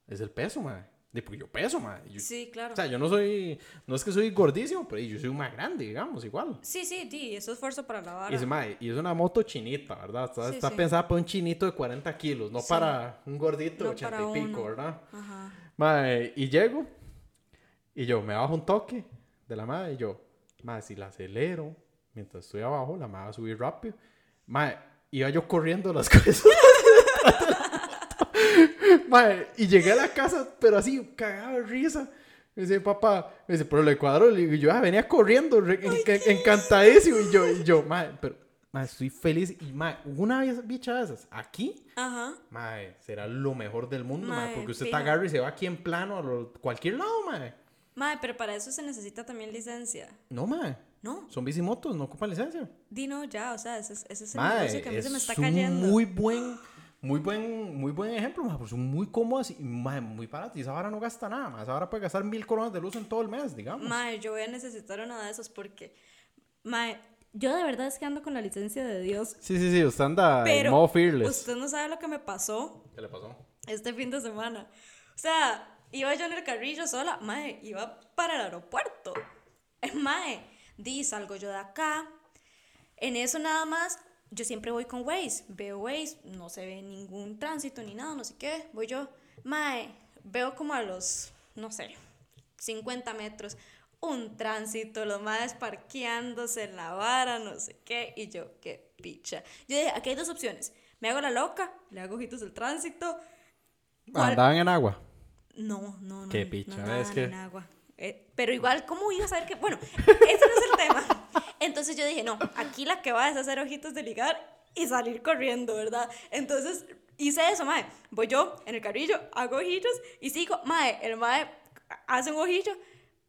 A: es el peso, madre. De porque yo peso. Y yo-
B: Sí, claro.
A: O sea, yo no soy, no es que soy gordísimo, pero yo soy más grande, digamos, igual.
B: Sí, sí, sí, eso es esfuerzo para la vara.
A: Y, "Mae, y es una moto chinita, ¿verdad? Está,
B: Sí,
A: está
B: sí.
A: pensada para un chinito de 40 kilos, no
B: Sí.
A: para un gordito de
B: No
A: 80
B: para
A: y pico,
B: uno.
A: ¿verdad?
B: Ajá.
A: Mae, y llego y yo me bajo un toque de la madre y yo, madre, si la acelero mientras estoy abajo, la madre va a subir rápido. Madre, iba yo corriendo las *laughs* cosas. Madre, y llegué a la casa, pero así, cagado de risa. Me dice, papá, me dice, pero cuadro. Le digo, yo ah, venía corriendo, re- en- encantadísimo. Y yo, y yo, madre, pero, madre, estoy feliz. Y, madre, una vez bicha de esas, aquí,
B: Ajá.
A: Mae, será lo mejor del mundo, mae,
B: Mae,
A: porque usted está agarra y se va aquí en plano a lo- cualquier lado, mae.
B: Mae, pero para eso se necesita también licencia.
A: No, mae.
B: No,
A: Son bicimotos, no ocupan licencia.
B: Dino ya, o sea, ese, es- ese es el
A: Mae,
B: negocio que a mí se me
A: es
B: está
A: un
B: cayendo.
A: muy buen, muy buen, muy buen ejemplo, porque son muy cómodas y mae, muy baratas. Y esa vara no gasta nada, mae. Esa vara puede gastar mil coronas de luz en todo el mes, digamos.
B: Mae, yo voy a necesitar una de esos porque, mae, yo de verdad es que ando con la licencia de Dios. *laughs*
A: Sí, sí, sí, usted anda en
B: Pero
A: modo fearless.
B: usted no sabe lo que me pasó
A: ¿Qué le pasó?
B: este fin de semana. O sea, iba yo en el carrillo sola, mae, iba para el aeropuerto. *laughs* Mae, di, salgo yo de acá. En eso nada más, yo siempre voy con Waze. Veo Waze, no se ve ningún tránsito ni nada, no sé qué. Voy yo, mae, veo como a los, no sé, 50 metros, un tránsito, los maes parqueándose en la vara, no sé qué. Y yo, qué picha. Yo dije, aquí hay dos opciones. Me hago la loca, le hago ojitos al tránsito.
A: Andaban en agua.
B: No, no, no.
A: Qué
B: no
A: picha,
B: nadaban
A: es que-
B: en agua. Eh, pero igual, ¿cómo iba a saber que.? Bueno, ese no es el tema. *laughs* Entonces yo dije, no, aquí la que va es hacer ojitos de ligar y salir corriendo, ¿verdad? Entonces hice eso, mae. Voy yo en el carrillo, hago ojitos y sigo, mae. El mae hace un ojillo,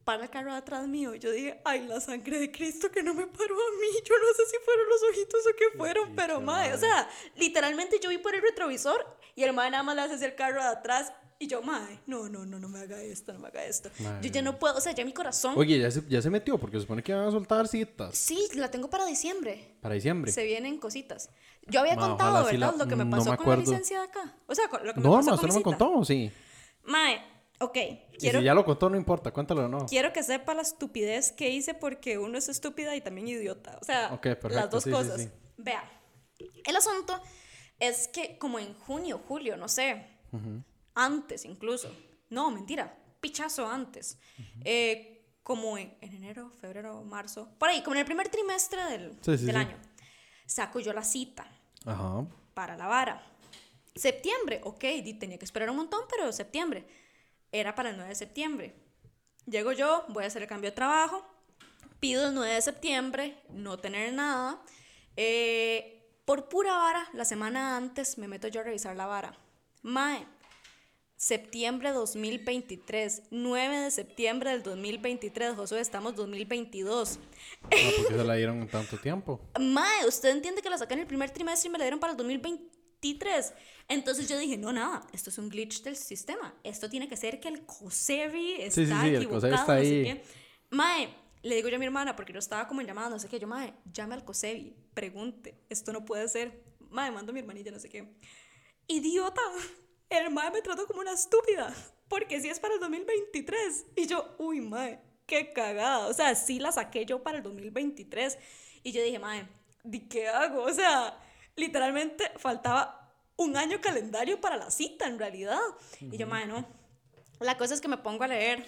B: para el carro atrás mío. Yo dije, ay, la sangre de Cristo que no me paró a mí. Yo no sé si fueron los ojitos o qué fueron, pero mae, o sea, literalmente yo vi por el retrovisor y el mae nada más le hace el carro de atrás. Y yo, mae, no, no, no, no me haga esto, no me haga esto. Yo ya no puedo, o sea, ya mi corazón.
A: Oye, ya se, ya se metió porque se supone que van a soltar citas
B: Sí, la tengo para diciembre.
A: para diciembre.
B: Se vienen cositas. Yo había
A: Ma,
B: contado,
A: sí
B: ¿verdad?
A: la-
B: lo que me
A: no
B: pasó
A: me
B: con la licencia de acá. O sea, lo que me
A: No,
B: pasó
A: no, usted no me contó, sí.
B: Mae, ok,
A: Y
B: quiero,
A: si ya lo contó, no importa, cuéntalo o no.
B: quiero que sepa la estupidez que hice porque uno es estúpida y también idiota. O sea,
A: Ok, perfecto,
B: las dos
A: sí, sí,
B: cosas.
A: sí.
B: Vea, el asunto es que como en junio, julio, no sé, antes incluso, no, mentira, pichazo antes, eh, como en, en enero, febrero, marzo, por ahí, como en el primer trimestre del,
A: Sí, sí,
B: del
A: sí.
B: año, saco yo la cita
A: Ajá.
B: para la vara. Septiembre, ok, tenía que esperar un montón, pero septiembre. Era para el 9 de septiembre. Llego yo, voy a hacer el cambio de trabajo, pido el 9 de septiembre, no tener nada. Eh, por pura vara, la semana antes me meto yo a revisar la vara. Mae, septiembre 2023. 9 de septiembre del 2023. Josué, estamos 2022.
A: No, porque se la dieron en tanto tiempo. *laughs*
B: Mae, usted entiende que la en el primer trimestre y me la dieron para el 2023. Entonces yo dije, no, nada, esto es un glitch del sistema. Esto tiene que ser que el COSEBI está
A: Sí, sí, sí, el
B: equivocado,
A: COSEBI está
B: no sé
A: ahí.
B: qué. Mae, le digo yo a mi hermana, porque yo estaba como en llamada, no sé qué, yo, mae, llame al COSEBI, pregunte, esto no puede ser. Mae, mando a mi hermanilla, no sé qué. Idiota, el mae me trató como una estúpida, porque si es para el 2023. Y yo, uy, mae, qué cagada. O sea, sí la saqué yo para el 2023. Y yo dije, mae, ¿di qué hago? O sea, literalmente faltaba un año calendario para la cita, en realidad. Y yo, mae, no. La cosa es que me pongo a leer.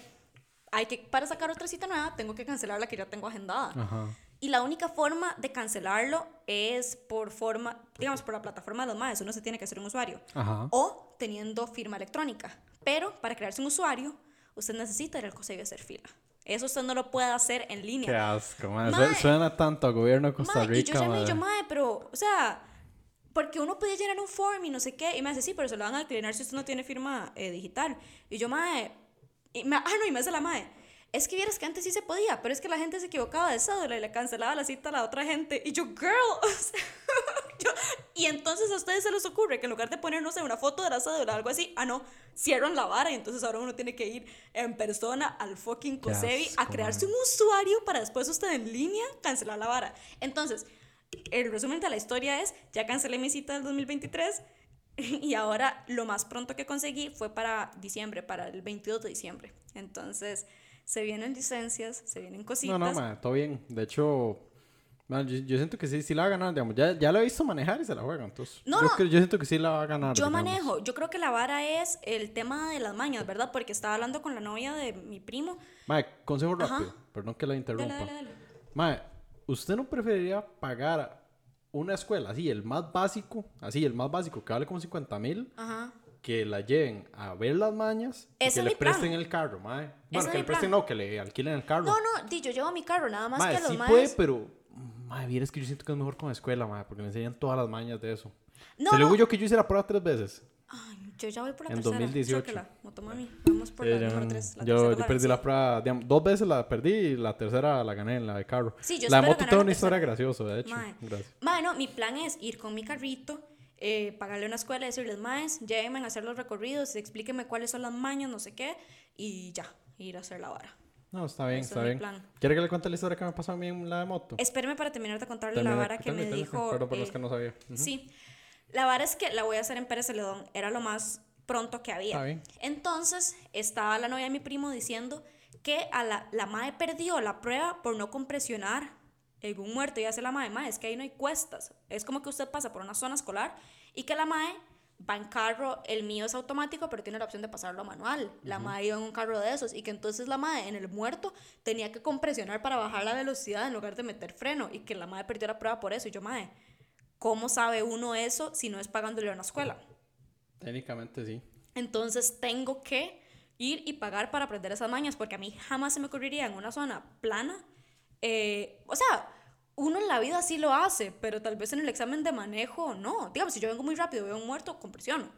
B: Hay que, para sacar otra cita nueva, tengo que cancelar la que ya tengo agendada.
A: Ajá.
B: Y la única forma de cancelarlo es por forma, digamos, por la plataforma de los MAES. Uno se tiene que hacer un usuario.
A: Ajá.
B: O teniendo firma electrónica. Pero para crearse un usuario, usted necesita ir al COSEBI a hacer fila. Eso usted no lo puede hacer en línea.
A: Qué asco, mae.
B: Mae.
A: Su- Suena tanto a gobierno de Costa
B: Mae,
A: Rica,
B: y yo llamé y yo,
A: mae,
B: pero, o sea, porque uno podía llenar un form y no sé qué. Y me dice, sí, pero se lo van a declinar si usted no tiene firma eh, digital. Y yo, mae, y me- ah, no, y me hace la mae. Es que vieras que antes sí se podía, pero es que la gente se equivocaba de cédula y le cancelaba la cita a la otra gente. Y yo, girl, *laughs* o sea, *laughs* yo- y entonces a ustedes se les ocurre que en lugar de poner, no sé, una foto de la cédula o algo así, ah, no, cierran la vara y entonces ahora uno tiene que ir en persona al fucking COSEBI a crearse un usuario para después usted en línea cancelar la vara. Entonces, el resumen de la historia es, ya cancelé mi cita del 2023 *laughs* y ahora lo más pronto que conseguí fue para diciembre, para el 22 de diciembre. Entonces, se vienen licencias, se vienen cositas.
A: No, no, mae, todo bien. De hecho, mae, yo, yo siento que sí, sí la va a ganar, digamos. Ya, ya la he visto manejar y se la juega, entonces.
B: No,
A: yo,
B: no.
A: creo- yo siento que sí la va a ganar.
B: Yo
A: digamos.
B: manejo, yo creo que la vara es el tema de las mañas, ¿verdad? Porque estaba hablando con la novia de mi primo.
A: Mae, consejo
B: Ajá.
A: rápido, perdón que la interrumpa.
B: Dale, dale, dale.
A: Mae, ¿usted no preferiría pagar una escuela así, el más básico, así, el más básico, que vale como 50 mil,
B: Ajá.
A: Que la lleven a ver las mañas y que le
B: plan.
A: presten el carro, mae? Bueno, que le presten,
B: plan.
A: no, que le alquilen el carro.
B: No, no, di, yo llevo mi carro, nada más
A: Mae,
B: que los
A: sí
B: maes-
A: puede, pero... Mae, vieras que yo siento que es mejor con la escuela, mae, porque le enseñan todas las mañas de eso.
B: No,
A: Se
B: no.
A: yo que yo hice la prueba tres veces.
B: Ay, yo ya voy por la
A: En
B: tercera.
A: 2018.
B: Chóquela, motomami. Vamos por la
A: Eh, yo,
B: número 3. La
A: yo-
B: tercera
A: yo
B: la
A: perdí la prueba, digamos, dos veces la perdí y la tercera la gané en la de carro.
B: Sí, yo
A: la moto
B: la
A: una historia graciosa, de hecho.
B: Mae.
A: Gracias.
B: Mae, no, mi plan es ir con mi carrito, eh, pagarle una escuela, decirles, maes, llévenme a hacer los recorridos, explíquenme cuáles son las mañas, no sé qué, y ya, ir a hacer la vara.
A: No, está bien,
B: Ese
A: está
B: es
A: bien.
B: plan.
A: ¿Quiere que le cuente la historia que me pasó a mí en la de moto?
B: Espéreme para terminar de contarle la vara que me dijo.
A: Por los
B: eh,
A: que no sabía. Ujú.
B: Sí, la vara es que la voy a hacer en Pérez Celedón, era lo más pronto que había.
A: Está bien.
B: Entonces, estaba la novia de mi primo diciendo que a la, la madre perdió la prueba por no compresionar en un muerto. Y hace la madre, madre, es que ahí no hay cuestas. Es como que usted pasa por una zona escolar y que la madre va en carro, el mío es automático, pero tiene la opción de pasarlo a manual. La madre iba en un carro de esos y que entonces la madre en el muerto tenía que compresionar para bajar la velocidad en lugar de meter freno y que la madre perdió la prueba por eso. Y yo, madre, ¿cómo sabe uno eso si no es pagándole a una escuela?
A: Técnicamente sí.
B: Entonces tengo que ir y pagar para aprender esas mañas, porque a mí jamás se me ocurriría en una zona plana. Eh, o sea, uno en la vida sí lo hace, pero tal vez en el examen de manejo no. Digamos, si yo vengo muy rápido veo un muerto, compresiono.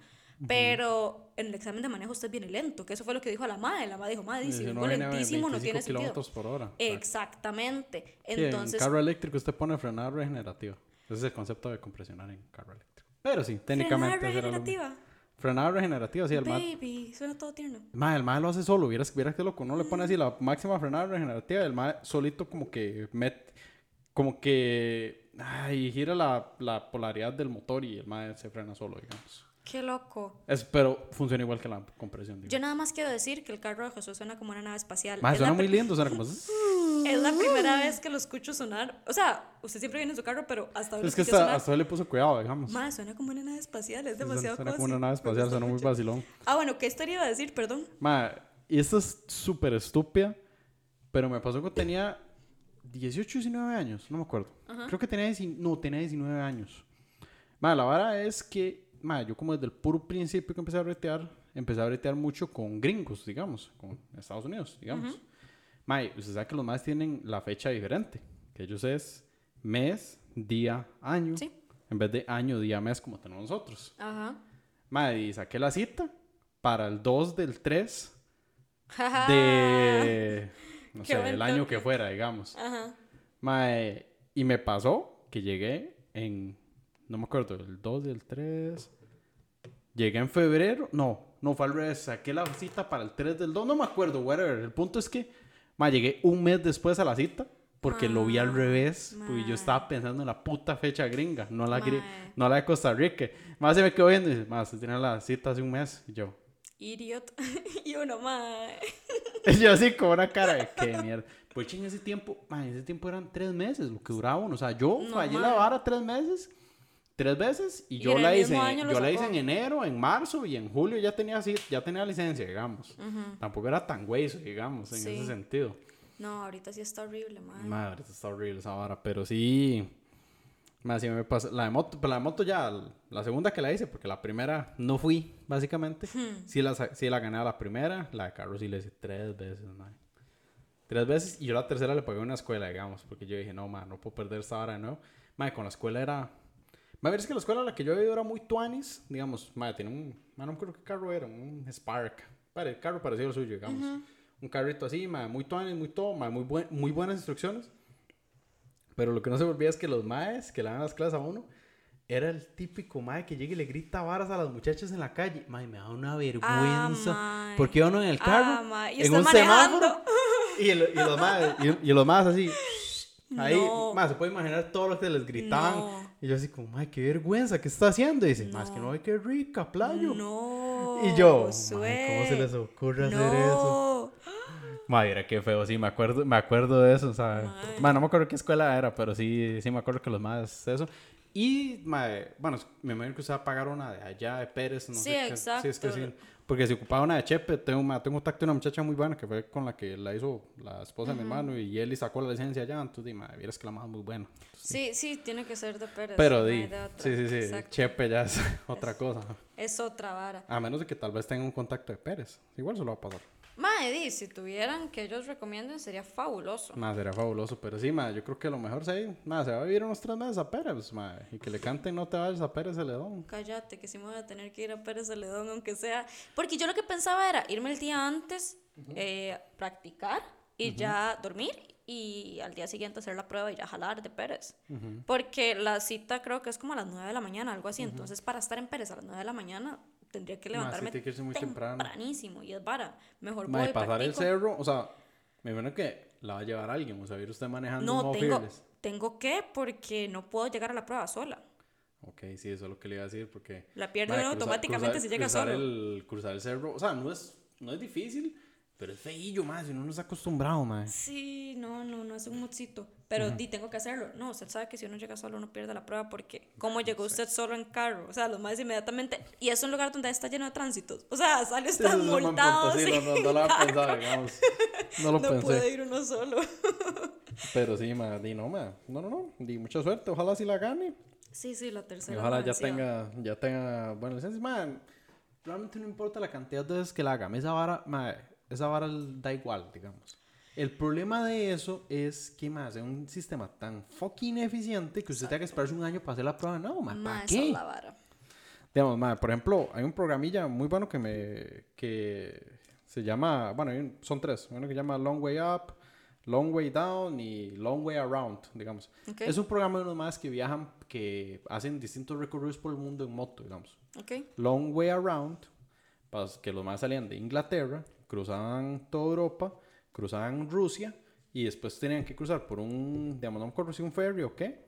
B: Pero en el examen de manejo usted viene lento, que eso fue lo que dijo la madre. La madre dijo, madre, si vengo
A: a
B: lentísimo, no
A: 25
B: tiene sentido.
A: por hora.
B: Exactamente.
A: Sí, en
B: Entonces,
A: carro eléctrico usted pone frenada regenerativa. Ese es el concepto de compresionar en carro eléctrico. Pero sí,
B: frenada
A: técnicamente. lo-
B: regenerativa.
A: Frenada regenerativa, sí, el.
B: Baby, suena todo tierno.
A: Mae, el mae lo hace solo, vieras, vieras que loco, no le pone así la máxima frenada regenerativa, el mae solito como que met, como que ay, gira la, la polaridad del motor y el mae se frena solo, digamos.
B: Qué loco.
A: Es, pero funciona igual que la compresión.
B: Yo nada más quiero decir que el carro de Jesús suena como una nave espacial. Es
A: suena muy lindo, suena como... *laughs*
B: Es la primera vez que lo escucho sonar. O sea, usted siempre viene en su carro, pero hasta ahora
A: Es que hasta, hasta le puso cuidado, digamos.
B: Mae, suena como una nave espacial, es
A: Suena,
B: demasiado
A: suena como
B: cozy.
A: una nave espacial, suena muy vacilón.
B: Ah, bueno, ¿qué historia iba a decir? Perdón.
A: Mae, y esta es súper estúpida, pero me pasó que tenía 18, 19 años, no me acuerdo. Creo que tenía, 19 no, tenía 19 años. Mae, la vara es que, mae, yo como desde el puro principio que empecé a bretear, empecé a bretear mucho con gringos, digamos, con Estados Unidos, digamos. Mae, usted sabe que los más tienen la fecha diferente, que ellos es mes, día, año,
B: Sí.
A: en vez de año, día, mes como tenemos nosotros.
B: Ajá.
A: Madre, y saqué la cita para el 2 del 3 *laughs* de, no sé, el año que fuera, digamos.
B: Ajá.
A: Mae, y me pasó que llegué en, no me acuerdo, el 2 del 3. Llegué en febrero, no, no fue al revés, saqué la cita para el 3 del 2, no me acuerdo, whatever. El punto es que, mae, llegué un mes después a la cita. Porque lo vi al
B: Ah,
A: revés, porque yo estaba pensando en la puta fecha gringa, no la, gri- no la de Costa Rica. Más se me quedó viendo y dice, más, usted tiene la cita hace un mes. Y yo,
B: Idiot. *laughs* y uno más. *laughs*
A: Y yo así con una cara de qué mierda. Pues en ese tiempo, en ese tiempo eran tres meses lo que duraba uno. O sea, yo
B: No,
A: fallé la vara tres meses, tres veces, y,
B: Y
A: yo la hice, yo la hice en enero, en marzo y en julio ya tenía así, ya tenía licencia, digamos. Tampoco era tan hueso, digamos, en
B: Sí.
A: ese sentido.
B: No, ahorita sí está horrible, madre.
A: Madre, está horrible esa vara, pero sí. Más me pasa. La de moto, pero la de moto ya, la segunda que la hice, porque la primera no fui, básicamente. Sí, la, sí la gané a la primera, la de carro sí la hice tres veces, man. Tres veces, y yo la tercera le pagué a una escuela, digamos, porque yo dije, no, man, no puedo perder esta vara de nuevo. Madre, con la escuela era. Madre, es que la escuela a la que yo había ido era muy tuanis, digamos, madre, tenía un. Man, no me acuerdo qué carro era, un Spark. Padre, el carro parecido al suyo, digamos. Un carrito así, madre, muy tuanis, muy todo, madre, muy, buen, muy buenas instrucciones. Pero lo que no se me olvida es que los maes que le dan las clases a uno era el típico mae que llega y le grita varas a las muchachas en la calle. Mae, me da una vergüenza.
B: mae.
A: porque uno en el carro,
B: Ah,
A: en un
B: manejando.
A: semáforo, *laughs* y, el- y los maes, y, y los maes así. Ahí,
B: No.
A: mae, se puede imaginar todo lo que les gritaban.
B: No.
A: Y yo así como, mae, qué vergüenza, ¿qué está haciendo? Y dice, es que no ve qué rica, playo.
B: No.
A: Y yo, ¿cómo se les ocurre hacer eso? Madre, qué feo, sí, me acuerdo, me acuerdo de eso, ¿sabes?
B: Mae,
A: no me acuerdo qué escuela era, pero sí, sí me acuerdo que los más eso. Y, bueno, me imagino que usted va a pagar una de allá, de Pérez, no
B: Sí,
A: sé qué. Sí, es que
B: exacto.
A: sí. Porque si ocupaba una de Chepe, tengo, tengo contacto de una muchacha muy buena que fue con la que la hizo la esposa de mi hermano y él y sacó la licencia allá, entonces, di, madre, vieras que la más muy buena.
B: Sí, sí, tiene que ser de Pérez.
A: Pero, di, sí, sí, sí,
B: Exacto.
A: Chepe ya es *laughs* otra cosa.
B: Es otra vara.
A: A menos de que tal vez tenga un contacto de Pérez. Igual se lo va a pasar.
B: Mae, di, si tuvieran que ellos recomienden, sería fabuloso.
A: Nada, sería fabuloso, pero sí, ma, yo creo que lo mejor sí, nada, se va a vivir unos tres meses a Pérez, ma, y que le canten No te vayas a Pérez Celedón.
B: Cállate, que sí me voy a tener que ir a Pérez Celedón, aunque sea. Porque yo lo que pensaba era irme el día antes, eh, practicar y ya dormir y al día siguiente hacer la prueba y ya jalar de Pérez. Porque la cita creo que es como a las 9 de la mañana, algo así. Entonces, para estar en Pérez a las 9 de la mañana, tendría que
A: Ma, sí,
B: levantarme
A: que muy temprano.
B: tempranísimo y es vara. Mejor
A: Ma,
B: voy
A: y pasar el
B: practico.
A: cerro, o sea, me imagino que la va a llevar alguien, o sea, ir usted manejando
B: No, tengo,
A: fearless.
B: tengo que porque no puedo llegar a la prueba sola.
A: Ok, sí, eso es lo que le iba a decir, porque...
B: La
A: ma, cruzar-
B: automáticamente
A: cruzar-
B: si llega
A: cruzar
B: solo.
A: El, cruzar el cerro, o sea, no es, no es difícil, pero es feillo, más, si uno no está acostumbrado, ma.
B: Sí, no, no, no es un modsito. Pero di, tengo que hacerlo. No, usted sabe que si uno llega solo uno pierde la prueba porque ¿cómo llegó usted solo en carro? O sea, los más inmediatamente... Y es un lugar donde está lleno de tránsitos. O sea, sale
A: Sí,
B: usted
A: buen
B: multado.
A: sí, no, no, *laughs* no lo había pensado, digamos. No lo *laughs*
B: No
A: pensé.
B: puede ir uno solo. *laughs*
A: Pero sí, ma, di no, ma. No, no, no. Di mucha suerte. Ojalá sí la gane.
B: Sí, sí, la
A: Y
B: tercera.
A: ojalá
B: la
A: ya tenga, ya tenga buena licencia. Man, realmente no importa la cantidad de veces que la haga. Esa vara, ma, esa vara da igual, digamos. El problema de eso es que, más es un sistema tan fucking eficiente que usted tenga que esperarse un año para hacer la prueba. No, ma,
B: Ma,
A: ¿para qué?
B: la vara.
A: Digamos, ma, por ejemplo, hay un programilla muy bueno que me, que se llama, bueno, un- son tres. Uno que se llama Long Way Up, Long Way Down y Long Way Around, digamos.
B: Ok.
A: Es un programa de unos más que viajan, que hacen distintos recorridos por el mundo en moto, digamos.
B: Ok.
A: Long Way Around, pas- que los más salían de Inglaterra, cruzaban toda Europa, cruzaban Rusia y después tenían que cruzar por un, digamos, no me acuerdo si un ferry o qué,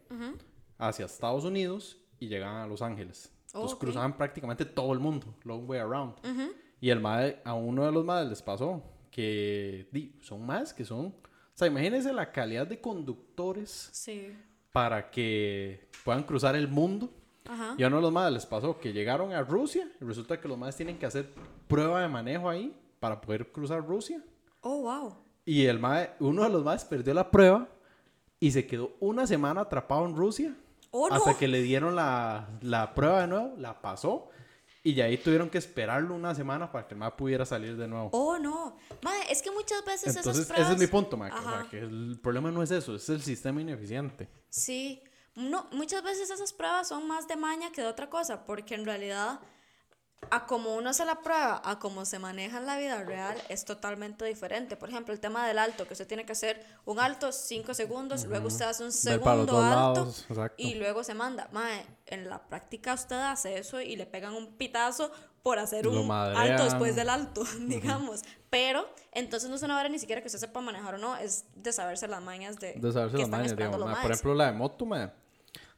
A: hacia Estados Unidos y llegaban a Los Ángeles. Entonces
B: ok.
A: cruzaban prácticamente todo el mundo, Long Way Around. Y el mae, a uno de los madres les pasó que di, son más que son. O sea, imagínense la calidad de conductores
B: Sí.
A: para que puedan cruzar el mundo.
B: Ajá.
A: Y a uno de los madres les pasó que llegaron a Rusia y resulta que los madres tienen que hacer prueba de manejo ahí para poder cruzar Rusia.
B: Oh, wow.
A: Y el mae, uno de los madres perdió la prueba y se quedó una semana atrapado en Rusia.
B: Oh, no.
A: hasta que le dieron la, la prueba de nuevo, la pasó. Y ya ahí tuvieron que esperarlo una semana para que el mae pudiera salir de nuevo.
B: Oh, no. Mae, es que muchas veces
A: Entonces,
B: esas pruebas...
A: ese es mi punto, mae. o sea, que el problema no es eso, es el sistema ineficiente.
B: Sí, no, muchas veces esas pruebas son más de maña que de otra cosa, porque en realidad a como uno hace la prueba, a cómo se maneja en la vida real, es totalmente diferente. Por ejemplo, el tema del alto, que usted tiene que hacer un alto 5 segundos, luego usted hace un segundo alto y luego se manda. Mae, en la práctica usted hace eso y le pegan un pitazo por hacer
A: Lo
B: un
A: madrean.
B: alto después del alto, *laughs* digamos. Pero entonces no es una hora ni siquiera que usted sepa manejar o no, es de saberse las mañas de,
A: de saberse
B: que
A: las mañas, digamos. Por ejemplo, la de moto, ma,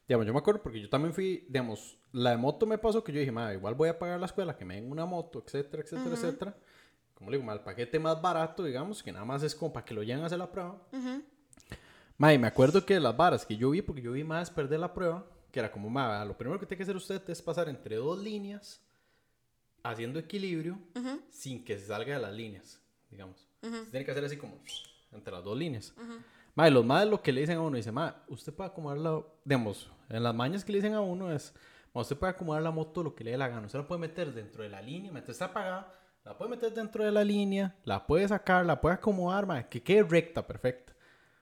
A: digamos, yo me acuerdo porque yo también fui, digamos, la de moto me pasó que yo dije, ma, igual voy a pagar la escuela, que me den una moto, etcétera, etcétera, etcétera. Como le digo, ma, el paquete más barato, digamos, que nada más es como para que lo lleven a hacer la prueba. Ma, y me acuerdo que las varas que yo vi, porque yo vi más perder la prueba, que era como, ma, lo primero que tiene que hacer usted es pasar entre dos líneas, haciendo equilibrio, sin que se salga de las líneas, digamos. Usted tiene que hacer así como, entre las dos líneas. Ma, y los más lo que le dicen a uno, dice, ma, usted puede acomodar la, digamos, en las mañas que le dicen a uno es, usted puede acomodar la moto lo que le dé la gana. Usted la puede meter dentro de la línea, mientras está apagada, la puede meter dentro de la línea, la puede sacar, la puede acomodar, ma, que quede recta, perfecta.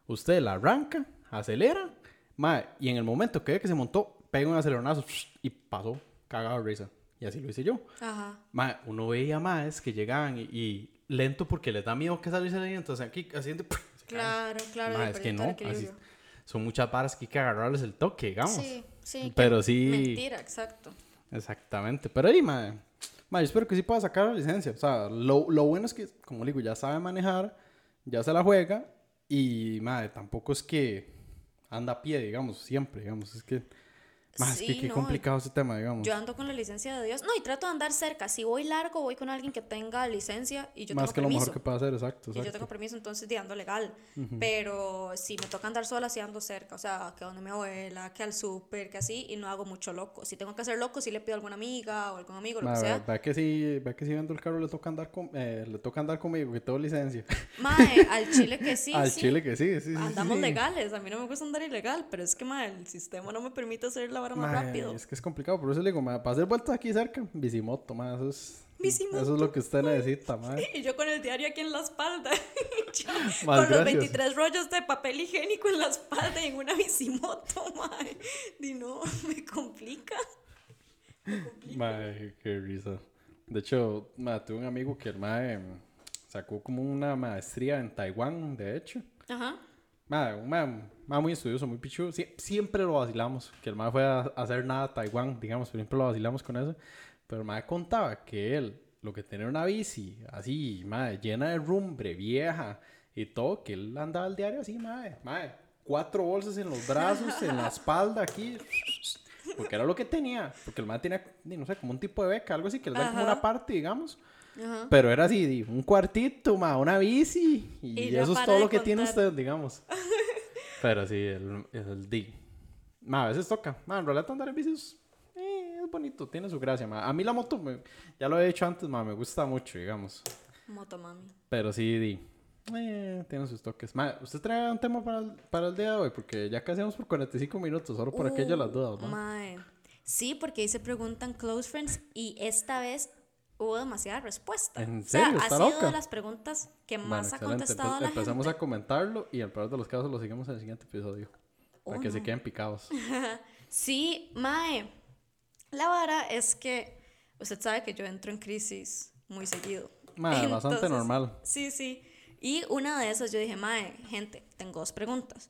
A: Usted la arranca, acelera, ma, y en el momento que ve que se montó, pega un aceleronazo y pasó, cagado de risa. Y así lo hice yo.
B: Ajá.
A: Ma, uno veía más que llegaban y, y lento porque les da miedo que salirse de ahí, entonces aquí haciendo...
B: Claro, claro.
A: Ma, es que no, así- son muchas varas que hay que agarrarles el toque, digamos.
B: Sí, sí.
A: Pero sí-
B: Mentira, exacto.
A: Exactamente. Pero ahí, ma, ma, yo espero que sí pueda sacar la licencia. O sea, lo, lo bueno es que, como digo, ya sabe manejar, ya se la juega y, madre, tampoco es que anda a pie, digamos, siempre, digamos. Es que, que
B: Sí,
A: qué
B: no,
A: complicado ese tema, digamos.
B: Yo ando con la licencia de Dios. No, y trato de andar cerca. Si voy largo, voy con alguien que tenga licencia y yo
A: Más
B: tengo
A: que lo mejor que pueda hacer, exacto.
B: Y yo
A: exacto.
B: tengo permiso, entonces de ando legal. Pero si me toca andar sola, sí ando cerca. O sea, que donde mi abuela, que al súper, que así, y no hago mucho loco. Si tengo que hacer loco, sí le pido a alguna amiga o algún amigo, lo
A: Ma,
B: que sea.
A: ve que si, ve que si vendo el carro le toca andar con, eh, le toca andar conmigo, que tengo licencia.
B: Mae, *laughs* al chile que sí.
A: Al
B: sí.
A: chile que sí, sí, sí.
B: Andamos
A: sí.
B: legales. A mí no me gusta andar ilegal, pero es que, mae, el sistema no me permite hacer la más rápido.
A: Es que es complicado, por eso le digo, para hacer vueltas aquí cerca, bicimoto, ma, eso es...
B: Bicimoto.
A: Eso es lo que usted necesita. *laughs*
B: Y yo con el diario aquí en la espalda. *laughs*
A: Más
B: con los
A: gracias.
B: 23 rollos de papel higiénico en la espalda y en una bicimoto, *laughs* mae. Di no, me complica.
A: Mae, qué risa. De hecho, tuve un amigo que el mm, sacó como una maestría en Taiwán, de hecho.
B: Ajá.
A: Ma, un mae, mae muy estudioso, muy pichudo. Sie- siempre lo vacilamos. Que el mae fue a hacer nada a Taiwán, digamos, siempre lo vacilamos con eso. Pero el mae contaba que él, lo que tenía una bici así, mae, llena de rumbre, vieja y todo, que él andaba al diario así, mae, mae. Cuatro bolsas en los brazos, en la espalda, aquí. Porque era lo que tenía. Porque el mae tenía, no sé, como un tipo de beca, algo así, que le da como una parte, digamos.
B: Ajá.
A: Pero era así, un cuartito, ma, una bici. Y,
B: Y
A: eso es todo lo que tiene
B: contar.
A: usted, digamos. *laughs* Pero sí, el, el D. Ma, a veces toca. Ma, en realidad andar en bici es, eh, es bonito, tiene su gracia, ma. A mí la moto, me- ya lo he dicho antes, ma, me gusta mucho, digamos.
B: Motomami.
A: Pero sí, di. Eh, tiene sus toques. Ma, ¿usted trae un tema para el, para el día de hoy? Porque ya casi vamos por 45 minutos, solo por aquello las dudas,
B: Uh,
A: ma.
B: mae. Sí, porque ahí se preguntan close friends y esta vez hubo demasiada respuesta.
A: ¿En
B: O sea,
A: serio?
B: ha
A: ¿Está
B: sido
A: loca?
B: de las preguntas que
A: Bueno,
B: más ha contestado la
A: empezamos
B: gente.
A: a comentarlo y el peor de los casos lo seguimos en el siguiente episodio. Para que se queden picados. *laughs*
B: Sí, Mae. La vara es que usted sabe que yo entro en crisis muy seguido.
A: Mae, *laughs* bastante normal.
B: Sí, sí. Y una de esas yo dije, Mae, gente, tengo dos preguntas.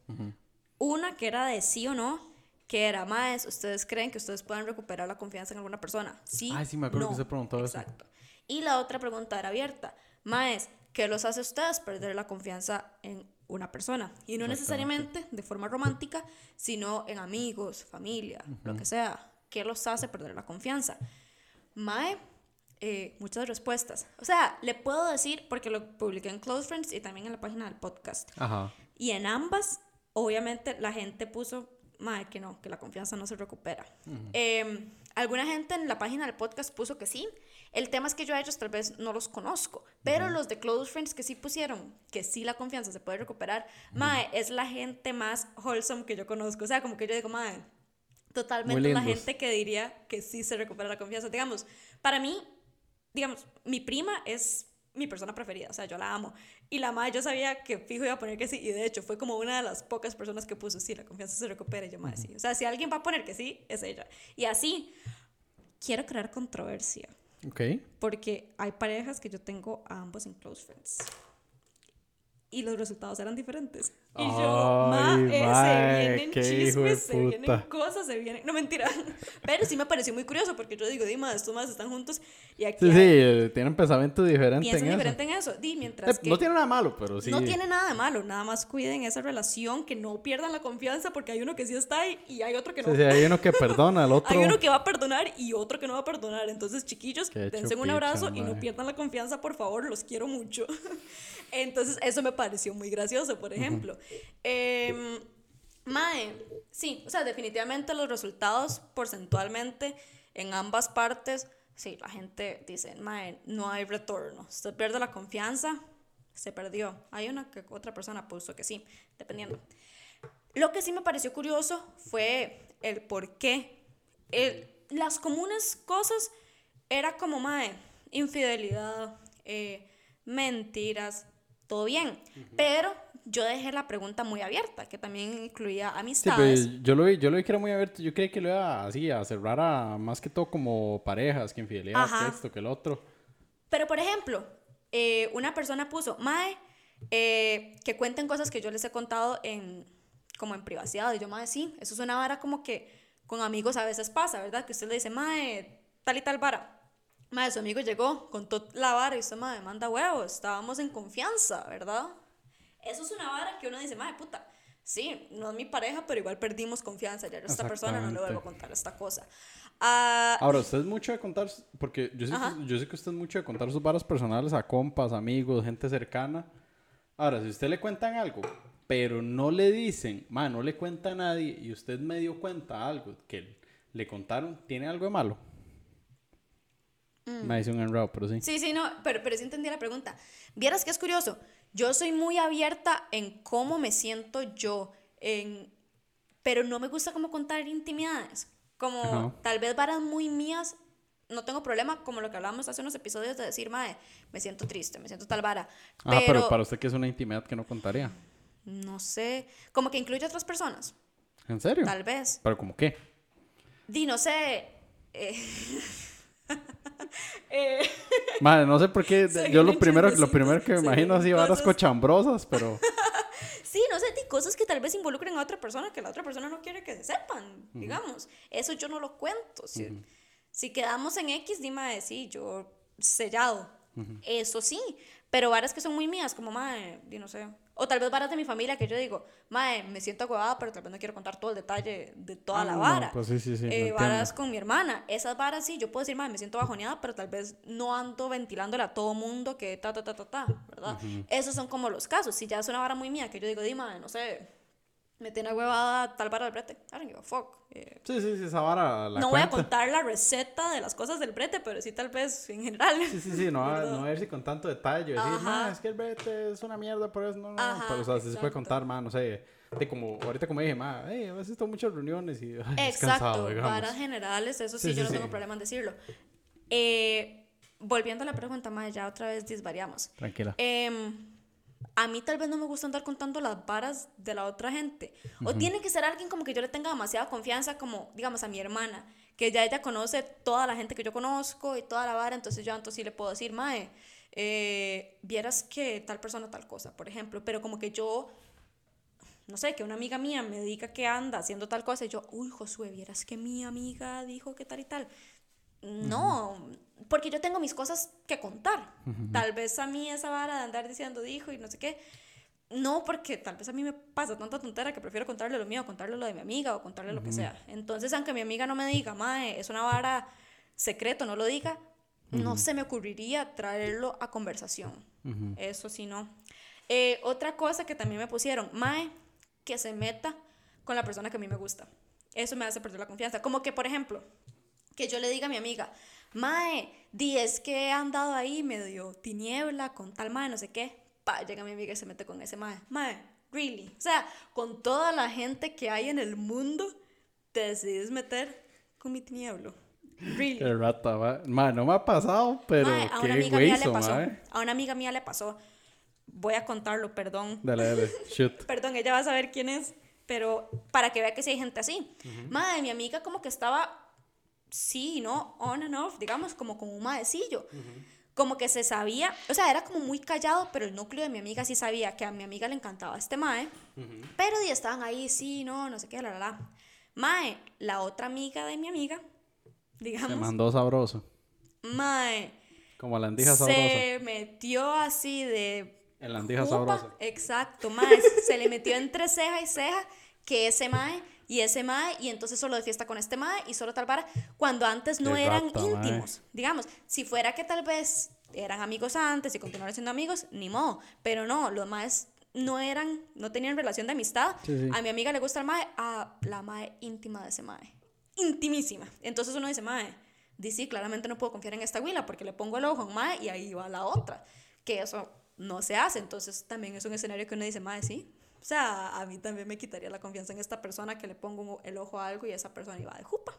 B: Una que era de sí o no, que era, Maes, ¿ustedes creen que ustedes puedan recuperar la confianza en alguna persona? Sí.
A: Sí, me acuerdo que
B: no.
A: usted preguntó eso.
B: Exacto. Y la otra pregunta era abierta. Maes, ¿qué los hace a ustedes perder la confianza en una persona? Y no necesariamente de forma romántica, sino en amigos, familia, lo que sea. ¿Qué los hace perder la confianza? Mae, eh, muchas respuestas. O sea, le puedo decir, porque lo publiqué en Close Friends y también en la página del podcast.
A: Ajá.
B: Y en ambas, obviamente, la gente puso, mae, que no, que la confianza no se recupera. Eh, alguna gente en la página del podcast puso que sí. El tema es que yo a ellos tal vez no los conozco, pero los de Close Friends que sí pusieron que sí la confianza se puede recuperar, mae, es la gente más wholesome que yo conozco. O sea, como que yo digo, mae, totalmente la gente que diría que sí se recupera la confianza. Digamos, para mí, digamos, mi prima es mi persona preferida, o sea, yo la amo. Y la madre, yo sabía que fijo iba a poner que sí, y de hecho fue como una de las pocas personas que puso, sí, la confianza se recupera, y yo, madre, sí. O sea, si alguien va a poner que sí, es ella. Y así, quiero crear controversia.
A: Ok.
B: Porque hay parejas que yo tengo a ambos en close friends. Y los resultados eran diferentes. Y yo, ma, eh, se vienen chismes, se vienen cosas, se vienen. No mentira. *laughs* Pero sí me pareció muy curioso porque yo digo, Dima, estos más están juntos y aquí
A: Sí, sí,
B: hay-
A: eh, tienen pensamientos diferentes
B: piensan
A: en
B: diferente en eso. Di, mientras.
A: Eh,
B: que
A: No tiene nada malo, pero sí.
B: no tiene nada de malo, nada más cuiden esa relación, que no pierdan la confianza porque hay uno que sí está ahí y hay otro que no.
A: Sí, sí, hay uno que perdona, al *laughs* otro.
B: Hay uno que va a perdonar y otro que no va a perdonar. Entonces, chiquillos,
A: Qué
B: dense un
A: chupicha,
B: abrazo y no pierdan la confianza, por favor, los quiero mucho. *laughs* Entonces, eso me pareció muy gracioso, por ejemplo. Em, mae, sí, o sea, definitivamente los resultados porcentualmente en ambas partes, sí, la gente dice, mae, no hay retorno. Usted pierde la confianza, se perdió. Hay una que otra persona puso que sí, dependiendo. Lo que sí me pareció curioso fue el por qué. El- las comunes cosas era como, mae, infidelidad, eh, mentiras, todo bien. Pero yo dejé la pregunta muy abierta, que también incluía
A: Sí,
B: amistades.
A: pero yo lo vi, yo lo vi que era muy abierto. Yo creí que lo iba así a cerrar a más que todo como parejas, que infidelidad,
B: Ajá.
A: que esto, que el otro.
B: Pero, por ejemplo, eh, una persona puso, Mae, eh, que cuenten cosas que yo les he contado en, como en privacidad. Y yo, Mae, sí, eso es una vara como que con amigos a veces pasa, ¿verdad? Que usted le dice, Mae, tal y tal vara. Mae, su amigo llegó, contó la vara y usted, Mae, manda huevos, estábamos en confianza, ¿verdad? Eso es una vara que uno dice, Mae, puta. Sí, no es mi pareja, pero igual perdimos confianza. Ya a esta persona no le vuelvo a contar esta cosa. Ah,
A: Ahora, usted es mucho de contar, porque yo sé, que, yo sé que usted es mucho de contar sus varas personales a compas, amigos, gente cercana. Ahora, si usted le cuentan algo, pero no le dicen, ma, no le cuenta a nadie y usted medio cuenta algo que le contaron, ¿tiene algo de malo? Me dice un enredo, pero sí.
B: Mm. Sí, sí, no, pero, pero sí entendí la pregunta. Vieras que es curioso. Yo soy muy abierta en cómo me siento yo, en, pero no me gusta como contar intimidades. Como
A: Ajá.
B: tal vez varas muy mías, no tengo problema, como lo que hablábamos hace unos episodios de decir, mae, me siento triste, me siento tal vara.
A: Ah,
B: Pero,
A: pero para usted que es una intimidad que no contaría.
B: no sé, como que incluye a otras personas,
A: ¿En serio?
B: tal vez.
A: ¿Pero como qué?
B: Di, no sé. eh, *laughs* *laughs* eh,
A: Madre, no sé por qué. Yo lo primero, lo primero que me imagino así varas cochambrosas, pero. *laughs*
B: Sí, no sé, di cosas que tal vez involucren a otra persona que la otra persona no quiere que se sepan, digamos. Eso yo no lo cuento. Si, si quedamos en X, dime, sí, yo sellado. Eso sí, pero varas que son muy mías, como, madre, di no sé. O tal vez varas de mi familia que yo digo, madre, me siento agobada, pero tal vez no quiero contar todo el detalle de toda
A: Ah,
B: la
A: no,
B: vara.
A: pues sí, sí, sí,
B: Eh, varas con mi hermana. Esas varas sí, yo puedo decir, madre, me siento bajoneada, pero tal vez no ando ventilándole a todo mundo que ta, ta, ta, ta, ta, ¿verdad? Esos son como los casos. Si ya es una vara muy mía, que yo digo, dime, no sé, me tiene huevada tal vara del brete. I don't give a fuck. Eh,
A: Sí, sí, sí, esa vara la
B: no voy a
A: cuenta.
B: contar la receta de las cosas del brete, pero sí tal vez en general.
A: Sí, sí, sí, no, a- no a irse con tanto detalle. Decir. "Ma, es que el brete es una mierda, por eso no, no.
B: Ajá,
A: pero, o sea, sí se puede contar, ma, no sé. De como, ahorita como dije, ma, hey, a veces tengo muchas reuniones y ay,
B: Exacto,
A: cansado,
B: varas generales, eso sí,
A: Sí,
B: yo
A: sí,
B: no tengo problema en decirlo. Eh, volviendo a la pregunta, Mae, ya otra vez disvariamos.
A: Tranquila.
B: Em, a mí tal vez no me gusta andar contando las varas de la otra gente. O tiene que ser alguien como que yo le tenga demasiada confianza, como, digamos, a mi hermana, que ya ella conoce toda la gente que yo conozco y toda la vara, entonces yo entonces sí le puedo decir, Mae, eh, vieras que tal persona tal cosa, por ejemplo, pero como que yo no sé, que una amiga mía me diga que anda haciendo tal cosa y yo, uy, Josué, vieras que mi amiga dijo que tal y tal. No, porque yo tengo mis cosas que contar. Tal vez a mí esa vara de andar diciendo dijo y no sé qué. No, porque tal vez a mí me pasa tanta tontera que prefiero contarle lo mío, contarle lo de mi amiga o contarle lo que sea. Entonces, aunque mi amiga no me diga, mae, es una vara secreto, no lo diga, no se me ocurriría traerlo a conversación. Eso sí, no. Eh, otra cosa que también me pusieron, mae, que se meta con la persona que a mí me gusta. Eso me hace perder la confianza. Como que, por ejemplo, que yo le diga a mi amiga, Mae, di es que he andado ahí medio tiniebla con tal Mae, no sé qué. Pa, llega mi amiga y se mete con ese Mae. Mae, really. O sea, con toda la gente que hay en el mundo, te decides meter con mi tinieblo. Really.
A: Qué rata, ma. Ma, no me ha pasado, pero
B: Mae, a una
A: qué
B: amiga mía le pasó.
A: ma.
B: A una amiga mía le pasó. Voy a contarlo, perdón.
A: Dale, dale, *laughs* shoot.
B: Perdón, ella va a saber quién es, pero para que vea que sí hay gente así. Madre, mi amiga como que estaba sí, ¿no? On and off, digamos, como con un maecillo. Como que se sabía, o sea, era como muy callado, pero el núcleo de mi amiga sí sabía que a mi amiga le encantaba este mae. Pero ya estaban ahí, sí, no, no sé qué, la, la, la. Mae, la otra amiga de mi amiga, digamos.
A: Se mandó sabroso.
B: Mae.
A: Como la andija sabrosa.
B: Se metió así de.
A: En la andija sabrosa.
B: Exacto, mae. se le metió entre ceja y ceja que ese mae y ese mae, y entonces solo de fiesta con este mae y solo tal para cuando antes no
A: Qué
B: eran
A: rata, mae.
B: íntimos. Digamos, si fuera que tal vez eran amigos antes y continuaron siendo amigos, ni modo. Pero no, los maes no eran, no tenían relación de amistad.
A: Sí, sí.
B: A mi amiga le gusta el mae, a la mae íntima de ese mae. Intimísima. Entonces uno dice, mae, dice, sí, claramente no puedo confiar en esta huila porque le pongo el ojo un mae y ahí va la otra. Que eso no se hace. Entonces también es un escenario que uno dice, mae, sí. O sea, a mí también me quitaría la confianza en esta persona que le pongo el ojo a algo y esa persona iba de jupa.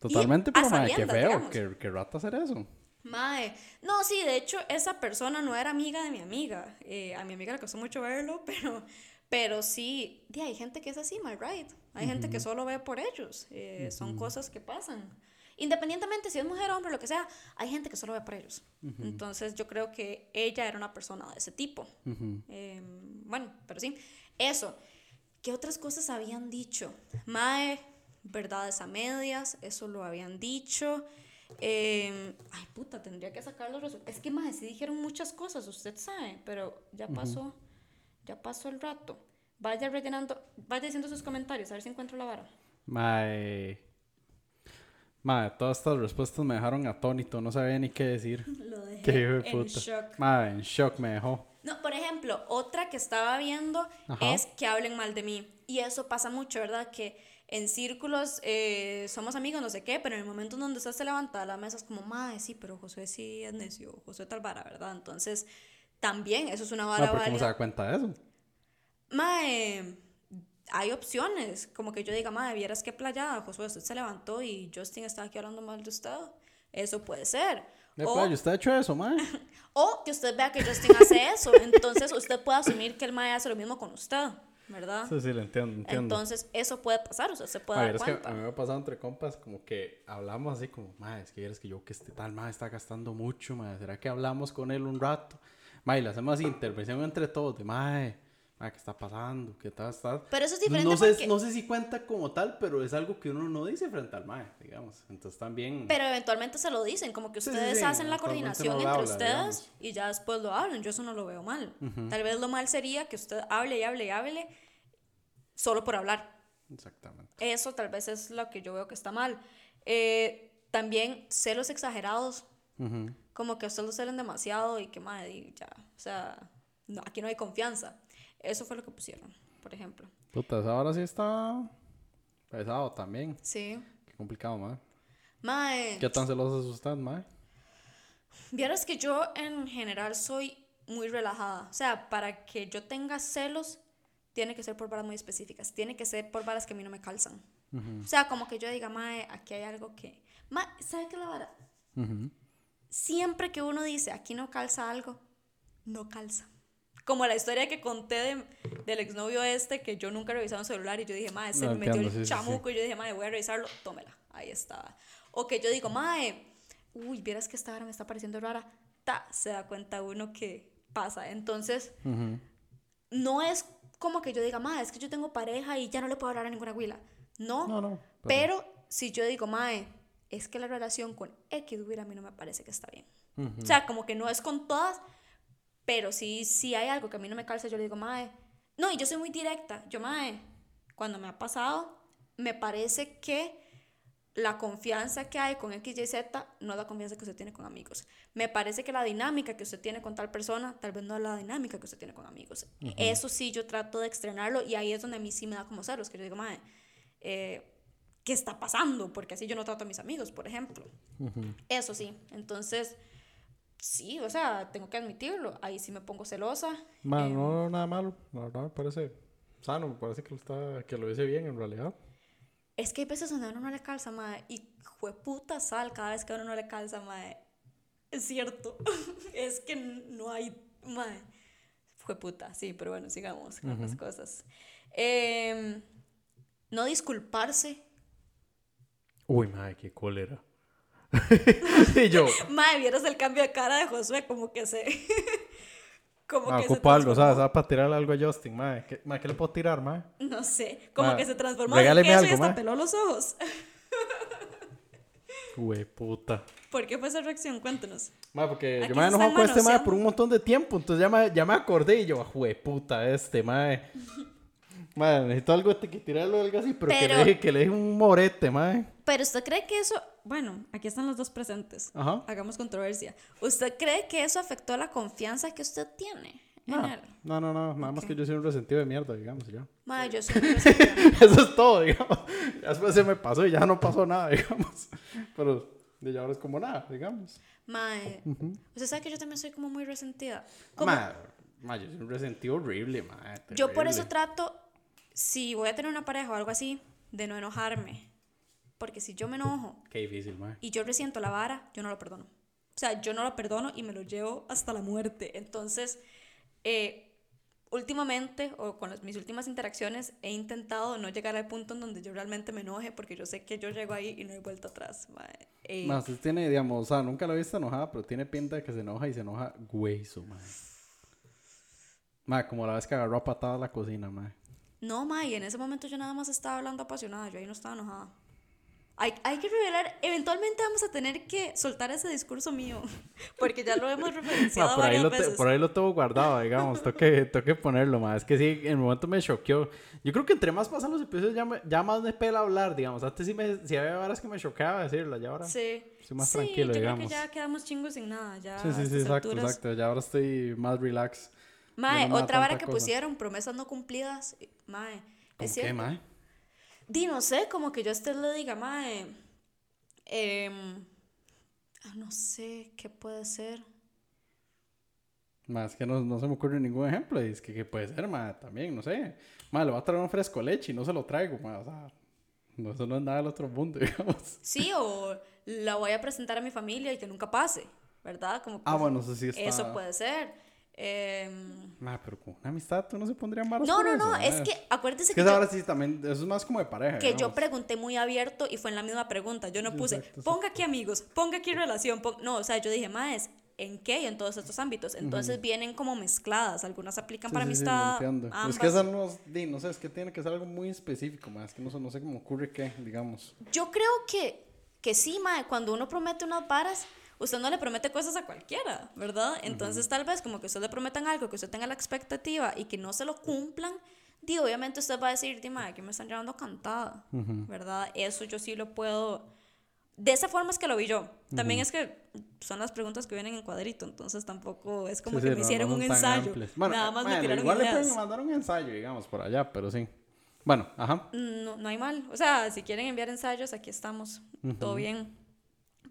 A: Totalmente,
B: a
A: pero mae, qué feo. Qué, qué rata hacer eso.
B: Mae, no, sí, de hecho, esa persona no era amiga de mi amiga. Eh, a mi amiga le costó mucho verlo, *laughs* pero, pero sí, di, hay gente que es así, my right. Hay gente que solo ve por ellos. Eh, Son cosas que pasan. Independientemente si es mujer hombre, lo que sea, hay gente que solo ve por ellos. Entonces yo creo que ella era una persona de ese tipo. Eh, bueno, pero sí, eso. ¿Qué otras cosas habían dicho? Mae, verdades a medias, eso lo habían dicho. Eh, ay, puta, tendría que sacar los resultados. Es que, mae, sí dijeron muchas cosas, usted sabe, pero ya pasó, ya pasó el rato. Vaya rellenando, vaya diciendo sus comentarios, a ver si encuentro la vara.
A: Mae. Mae, todas estas respuestas me dejaron atónito. No sabía ni qué decir. *laughs*
B: Lo dejé
A: Qué hijo de
B: en
A: puta.
B: shock.
A: Mae, en shock me dejó.
B: No, por ejemplo, otra que estaba viendo
A: Ajá.
B: es que hablen mal de mí. Y eso pasa mucho, ¿verdad? Que en círculos eh, somos amigos, no sé qué, pero en el momento en donde usted se levanta de la mesa es como, madre, sí, pero José sí es necio, José tal vara, ¿verdad? Entonces, también eso es una vara
A: No, ¿cómo se da cuenta de eso?
B: Mae, hay opciones, como que yo diga, madre, vieras qué playada, Josué, usted se levantó y Justin está aquí hablando mal de usted. Eso puede ser.
A: De
B: O-
A: playa, ¿usted ha hecho eso, mae? *laughs*
B: o que usted vea que Justin hace eso. Entonces usted puede asumir que el mae hace lo mismo con usted, ¿verdad?
A: Sí, sí, lo entiendo, entiendo.
B: Entonces eso puede pasar, usted se puede
A: a
B: dar
A: ver, es que a mí me ha pasado entre compas como que hablamos así como, mae, es que vieras que yo que este tal mae está gastando mucho, mae, ¿será que hablamos con él un rato? Y le hacemos así intervención entre todos de, mae, mae, ¿qué está pasando? ¿Qué tal está?
B: Pero eso es diferente
A: no sé,
B: porque-
A: no sé si cuenta como tal, pero es algo que uno no dice frente al mae, digamos. Entonces también...
B: Pero eventualmente se lo dicen, como que
A: Sí, sí,
B: ustedes
A: sí,
B: hacen la coordinación entre
A: habla,
B: ustedes
A: digamos.
B: y ya después lo hablan. Yo eso no lo veo mal. Tal vez lo mal sería que usted hable y hable y hable solo por hablar.
A: Exactamente.
B: Eso tal vez es lo que yo veo que está mal. Eh, también celos exagerados,
A: Ujú.
B: como que a usted lo celen demasiado y que madre, y ya, o sea, no, aquí no hay confianza. Eso fue lo que pusieron, por ejemplo.
A: Puta, esa ahora sí está pesado también.
B: Sí.
A: Qué complicado, mae.
B: Mae,
A: ¿Qué tan celoso es usted, mae?
B: vieras que yo en general soy muy relajada. O sea, para que yo tenga celos, tiene que ser por varas muy específicas. Tiene que ser por varas que a mí no me calzan. O sea, como que yo diga, mae, aquí hay algo que... Mae, ¿sabe qué es la vara?
A: Ujú.
B: siempre que uno dice aquí no calza algo, no calza. Como la historia que conté de- del exnovio este, que yo nunca he revisado un celular y yo dije, madre, se
A: No,
B: me metió
A: entiendo,
B: el
A: sí, sí, sí.
B: chamuco y yo dije, madre, voy a revisarlo, tómela, ahí estaba. O que yo digo, madre, uy, vieras que esta hora me está pareciendo rara, ta, se da cuenta uno que pasa. Entonces, no es como que yo diga, madre, es que yo tengo pareja y ya no le puedo hablar a ninguna huila. No,
A: No, no.
B: pero si yo digo, mae, es que la relación con X güey, a mí no me parece que está bien. O sea, como que no es con todas, pero sí, sí hay algo que a mí no me calza, yo le digo, mae. No, y yo soy muy directa. Yo, mae, cuando me ha pasado, me parece que la confianza que hay con X, Y, Z no es la confianza que usted tiene con amigos. Me parece que la dinámica que usted tiene con tal persona tal vez no es la dinámica que usted tiene con amigos. Eso sí, yo trato de externarlo y ahí es donde a mí sí me da como celos, que yo digo, mae, eh, ¿qué está pasando? Porque así yo no trato a mis amigos, por ejemplo. Eso sí, entonces, sí, o sea, tengo que admitirlo. Ahí sí me pongo celosa. Em,
A: no, nada malo. La verdad me parece sano, me parece que lo, está, que lo dice bien en realidad.
B: Es que hay veces donde a uno no le calza, mae, y puta sal cada vez que a uno no le calza, mae. Es cierto. *laughs* es que no hay, mae. puta, sí, pero bueno, sigamos con las cosas. Em, no disculparse.
A: Uy, madre, qué cólera. *laughs* y yo.
B: Madre, vieras el cambio de cara de Josué, como que se. *laughs*
A: como ah, que se algo, ¿sabes? ¿sabes? Para tirarle algo a Justin, madre. ¿Qué, ¿qué le puedo tirar, madre?
B: No sé. Como que se transformó en queso y hasta peló los ojos. *laughs*
A: Güey, puta.
B: ¿Por qué fue esa reacción? Cuéntanos.
A: Ma, porque yo me he enojado con este mae por un montón de tiempo. Entonces ya me, ya me acordé y yo, güey, puta, este mae. Mae, necesito algo que tirarlo algo así, pero, que, le, que le deje un morete, mae.
B: Pero usted cree que eso. Bueno, aquí están los dos presentes. Ajá. Hagamos controversia. ¿Usted cree que eso afectó la confianza que usted tiene?
A: No, no, no, no, nada más que yo soy un resentido de mierda, digamos, ya.
B: Mae, yo soy un resentido. *laughs*
A: Eso es todo, digamos. Después se me pasó y ya no pasó nada, *laughs* digamos. Pero de ya ahora es como nada, digamos.
B: Mae, usted sabe que yo también soy como muy resentida.
A: Mae, yo soy un resentido horrible, mae.
B: Yo por eso trato, si voy a tener una pareja o algo así, de no enojarme. Porque si yo me enojo.
A: Qué difícil, mae.
B: Y yo resiento la vara, yo no lo perdono. O sea, yo no lo perdono y me lo llevo hasta la muerte. Entonces, eh, últimamente o con mis últimas interacciones he intentado no llegar al punto en donde yo realmente me enoje porque yo sé que yo llego ahí y no he vuelto atrás.
A: Eh, más tiene, digamos, o sea, nunca lo he visto enojada, pero tiene pinta de que se enoja y se enoja hueso, mae. Mae, como la vez que agarró a patada la cocina, mae.
B: No, mae, y en ese momento yo nada más estaba hablando apasionada, yo ahí no estaba enojada. Hay, hay, que revelar, eventualmente vamos a tener que soltar ese discurso mío, *laughs* porque ya lo hemos *laughs* referenciado
A: por, ahí
B: lo
A: veces. por ahí lo tengo guardado, digamos, toque, *laughs* toque ponerlo más. Es que sí, en el momento me choqueó. Yo creo que entre más pasan los episodios, ya, ya más me pela hablar, digamos. Antes sí, me, sí había horas que me choqueaba decirlo, ya ahora
B: sí.
A: estoy más tranquilo,
B: yo
A: digamos.
B: Creo que ya quedamos chingos sin nada, ya.
A: Sí, sí, sí, exacto, exacto. Ya ahora estoy más relax.
B: Mae, otra vara que pusieron, promesas no cumplidas. Mae,
A: es cierto. ¿Qué, mae?
B: Di, no sé, como que yo a usted le diga, mae ah, no sé, ¿qué puede ser?
A: Más que no, no, se me ocurre ningún ejemplo. Es que ¿qué puede ser, ma, también, no sé. Ma, le va a traer un fresco leche y no se lo traigo, ma. O sea, no, eso no es nada del otro mundo, *laughs* digamos.
B: Sí, o la voy a presentar a mi familia y que nunca pase, ¿verdad? Como
A: ah, bueno, eso sí está...
B: Eso puede ser. Eh,
A: pero con una amistad tú no se pondría más
B: No, no, no, es que acuérdese
A: es que.
B: que
A: ahora sí también, eso es más como de pareja.
B: Que yo pregunté muy abierto y fue en la misma pregunta. Yo no puse, ponga aquí amigos, ponga aquí relación. no, o sea, yo dije, más, ¿en qué? Y en todos estos ámbitos. Entonces vienen como mezcladas. Algunas aplican para amistad.
A: es que eso no, no sé, es que tiene que ser algo muy específico, más que no, no sé cómo ocurre qué, digamos.
B: Yo creo que, que sí, mae, cuando uno promete unas varas usted no le promete cosas a cualquiera, ¿verdad? Entonces tal vez como que usted le prometan algo, que usted tenga la expectativa y que no se lo cumplan, di, obviamente usted va a decir, dime, aquí me están llevando cantada, ¿verdad? Eso yo sí lo puedo... De esa forma es que lo vi yo. También es que son las preguntas que vienen en cuadrito, entonces tampoco es como que me hicieron un ensayo. Nada más me tiraron
A: igual le pueden mandar un ensayo, digamos, por allá, pero sí. Bueno, ajá.
B: No, no hay mal. O sea, si quieren enviar ensayos, aquí estamos. Todo bien.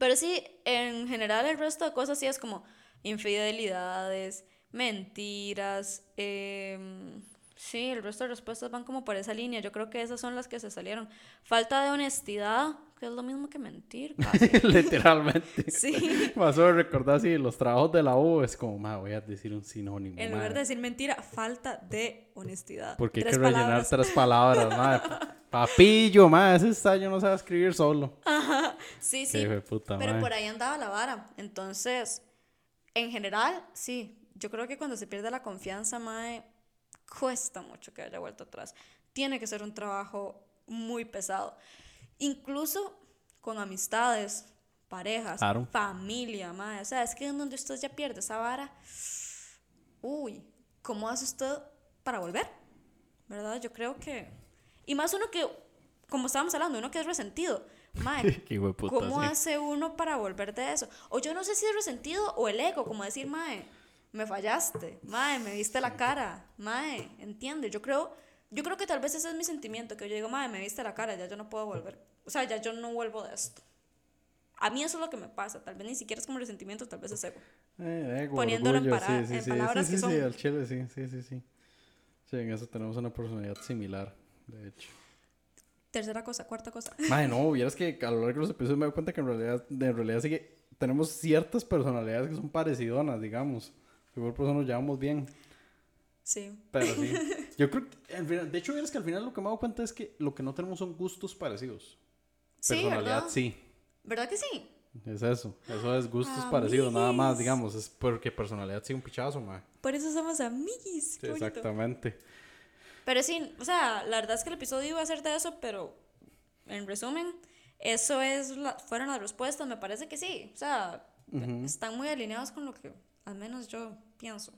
B: Pero sí, en general el resto de cosas sí es como infidelidades, mentiras, eh, sí, el resto de respuestas van como por esa línea. Yo creo que esas son las que se salieron. Falta de honestidad, que es lo mismo que mentir. *laughs*
A: Literalmente. *laughs*
B: Sí. *laughs*
A: Más o recordar si los trabajos de la U es como, ma, voy a decir un sinónimo.
B: En lugar de decir mentira, falta de honestidad.
A: Porque hay que rellenar tres palabras, ma. Papillo, ma, ese ensayo no sabe escribir solo.
B: Ajá, sí, sí. Pero por ahí andaba la vara. Entonces, en general, sí. Yo creo que cuando se pierde la confianza, mae, cuesta mucho que haya vuelto atrás. Tiene que ser un trabajo muy pesado. Incluso con amistades, parejas, familia, mae. O sea, es que en donde usted ya pierde esa vara, uy, ¿cómo hace usted para volver? ¿Verdad? Yo creo que y más uno que, como estábamos hablando, uno que es resentido. Mae, *laughs* ¿cómo hace uno para volver de eso? O yo no sé si es resentido o el ego, como decir, Mae, me fallaste, Mae, me viste la cara, Mae, entiende. Yo creo, yo creo que tal vez ese es mi sentimiento, que yo digo, Mae, me viste la cara, ya yo no puedo volver. O sea, ya yo no vuelvo de esto. A mí eso es lo que me pasa, tal vez ni siquiera es como resentimiento, tal vez es ego.
A: Eh,
B: Poniéndolo en, en palabras que son...
A: Sí, al chile, sí, sí, sí, sí. Sí, en eso tenemos una personalidad similar de hecho.
B: Tercera cosa, cuarta cosa. *laughs*
A: Madre, no, vieras que a lo largo de los episodios me doy cuenta que en realidad, en realidad sí que tenemos ciertas personalidades que son parecidonas, digamos. Seguro por eso nos llevamos bien.
B: Sí.
A: Pero sí. *laughs* Yo creo que, de hecho, vieras que al final lo que me doy cuenta es que lo que no tenemos son gustos parecidos.
B: Sí,
A: personalidad
B: ¿verdad?
A: sí.
B: ¿Verdad que sí?
A: Es eso. Eso es gustos
B: Amiguis.
A: parecidos, nada más, digamos. Es porque personalidad sí un pichazo, mae.
B: Por eso somos amiguis.
A: Sí, exactamente.
B: Pero sí, o sea, la verdad es que el episodio iba a ser de eso, pero en resumen, eso es la- fueron las respuestas, me parece que sí. O sea, están muy alineados con lo que al menos yo pienso.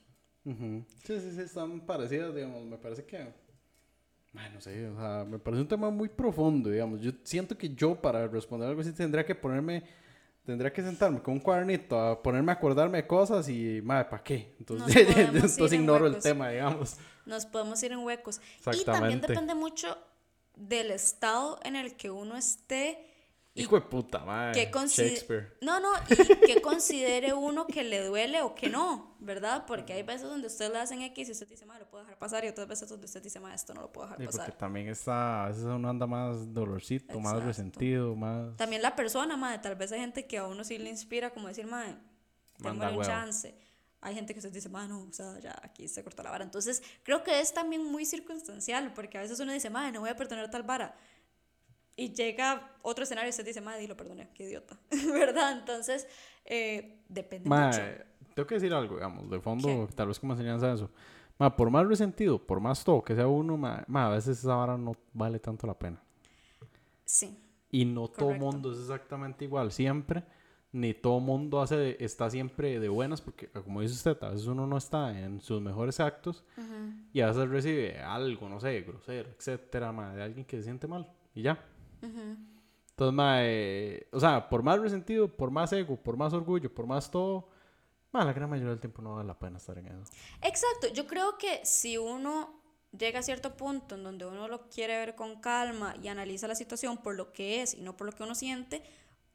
A: Ujú. Sí, sí, sí, están parecidas, digamos. Me parece que. Ay, no sé, o sea, me parece un tema muy profundo, digamos. Yo siento que yo, para responder algo así, tendría que ponerme. Tendría que sentarme con un cuadernito a ponerme a acordarme de cosas y, madre, ¿para qué? Entonces,
B: Nos *laughs* podemos ir
A: entonces
B: en
A: ignoro el
B: huecos.
A: tema, digamos.
B: Nos podemos ir en huecos. Y también depende mucho del estado en el que uno esté
A: Hijo de puta, madre. Shakespeare.
B: no no y que *laughs* considere uno que le duele o que no verdad porque hay veces donde usted le hacen X y usted dice "Ma, lo puedo dejar pasar y otras veces donde usted dice "Ma, esto no lo puedo dejar
A: Sí, porque
B: pasar
A: también está, a veces uno anda más dolorcito, más
B: Exacto.
A: resentido, más...
B: también la persona madre tal vez hay gente que a uno sí le inspira como decir madre démosle un chance hay gente que usted dice "Ma, no o sea ya aquí se cortó la vara entonces creo que es también muy circunstancial porque a veces uno dice madre no voy a perdonar tal vara y llega otro escenario y usted dice, madre, lo perdoné, qué idiota, *laughs* ¿verdad? Entonces, eh, depende mucho.
A: Mae, tengo que decir algo, digamos, de fondo,
B: ¿Qué?
A: tal vez como enseñanza eso. Ma, por más resentido, por más todo que sea uno, ma, ma, a veces esa vara no vale tanto la pena.
B: Sí,
A: Y no todo
B: Correcto.
A: mundo es exactamente igual, siempre. Ni todo mundo hace, está siempre de buenas, porque como dice usted, a veces uno no está en sus mejores actos y a veces recibe algo, no sé, grosero, etcétera, ma, de alguien que se siente mal y ya. Entonces, ma, eh, o sea, por más resentido, por más ego, por más orgullo, por más todo, ma, la gran mayoría del tiempo no vale la pena estar en eso.
B: exacto. Yo creo que si uno llega a cierto punto en donde uno lo quiere ver con calma y analiza la situación por lo que es y no por lo que uno siente,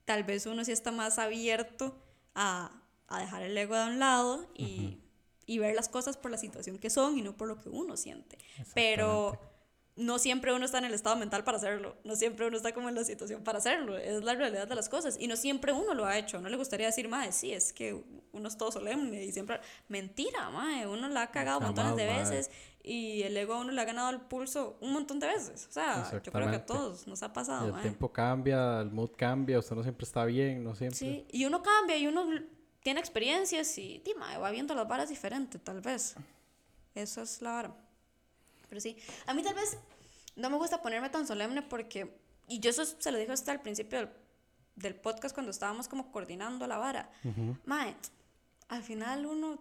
B: tal vez uno sí está más abierto a, a dejar el ego de un lado y, y ver las cosas por la situación que son y no por lo que uno siente. Pero no siempre uno está en el estado mental para hacerlo, no siempre uno está como en la situación para hacerlo, es la realidad de las cosas y no siempre uno lo ha hecho, no le gustaría decir, mae, sí, es que uno es todo solemne y siempre, mentira, mae, uno la ha cagado montones de
A: Jamás, mae.
B: veces y el ego a uno le ha ganado el pulso un montón de veces, o sea, yo creo que a todos nos ha pasado,
A: el
B: mae.
A: tiempo cambia, el mood cambia, usted no siempre está bien, no siempre.
B: Sí, y uno cambia y uno tiene experiencias y, di, mae, va viendo las varas diferentes, tal vez. Eso es la vara. Pero sí, a mí tal vez no me gusta ponerme tan solemne porque, y yo eso se lo dije hasta al principio del, del podcast cuando estábamos como coordinando la vara. Mae, al final uno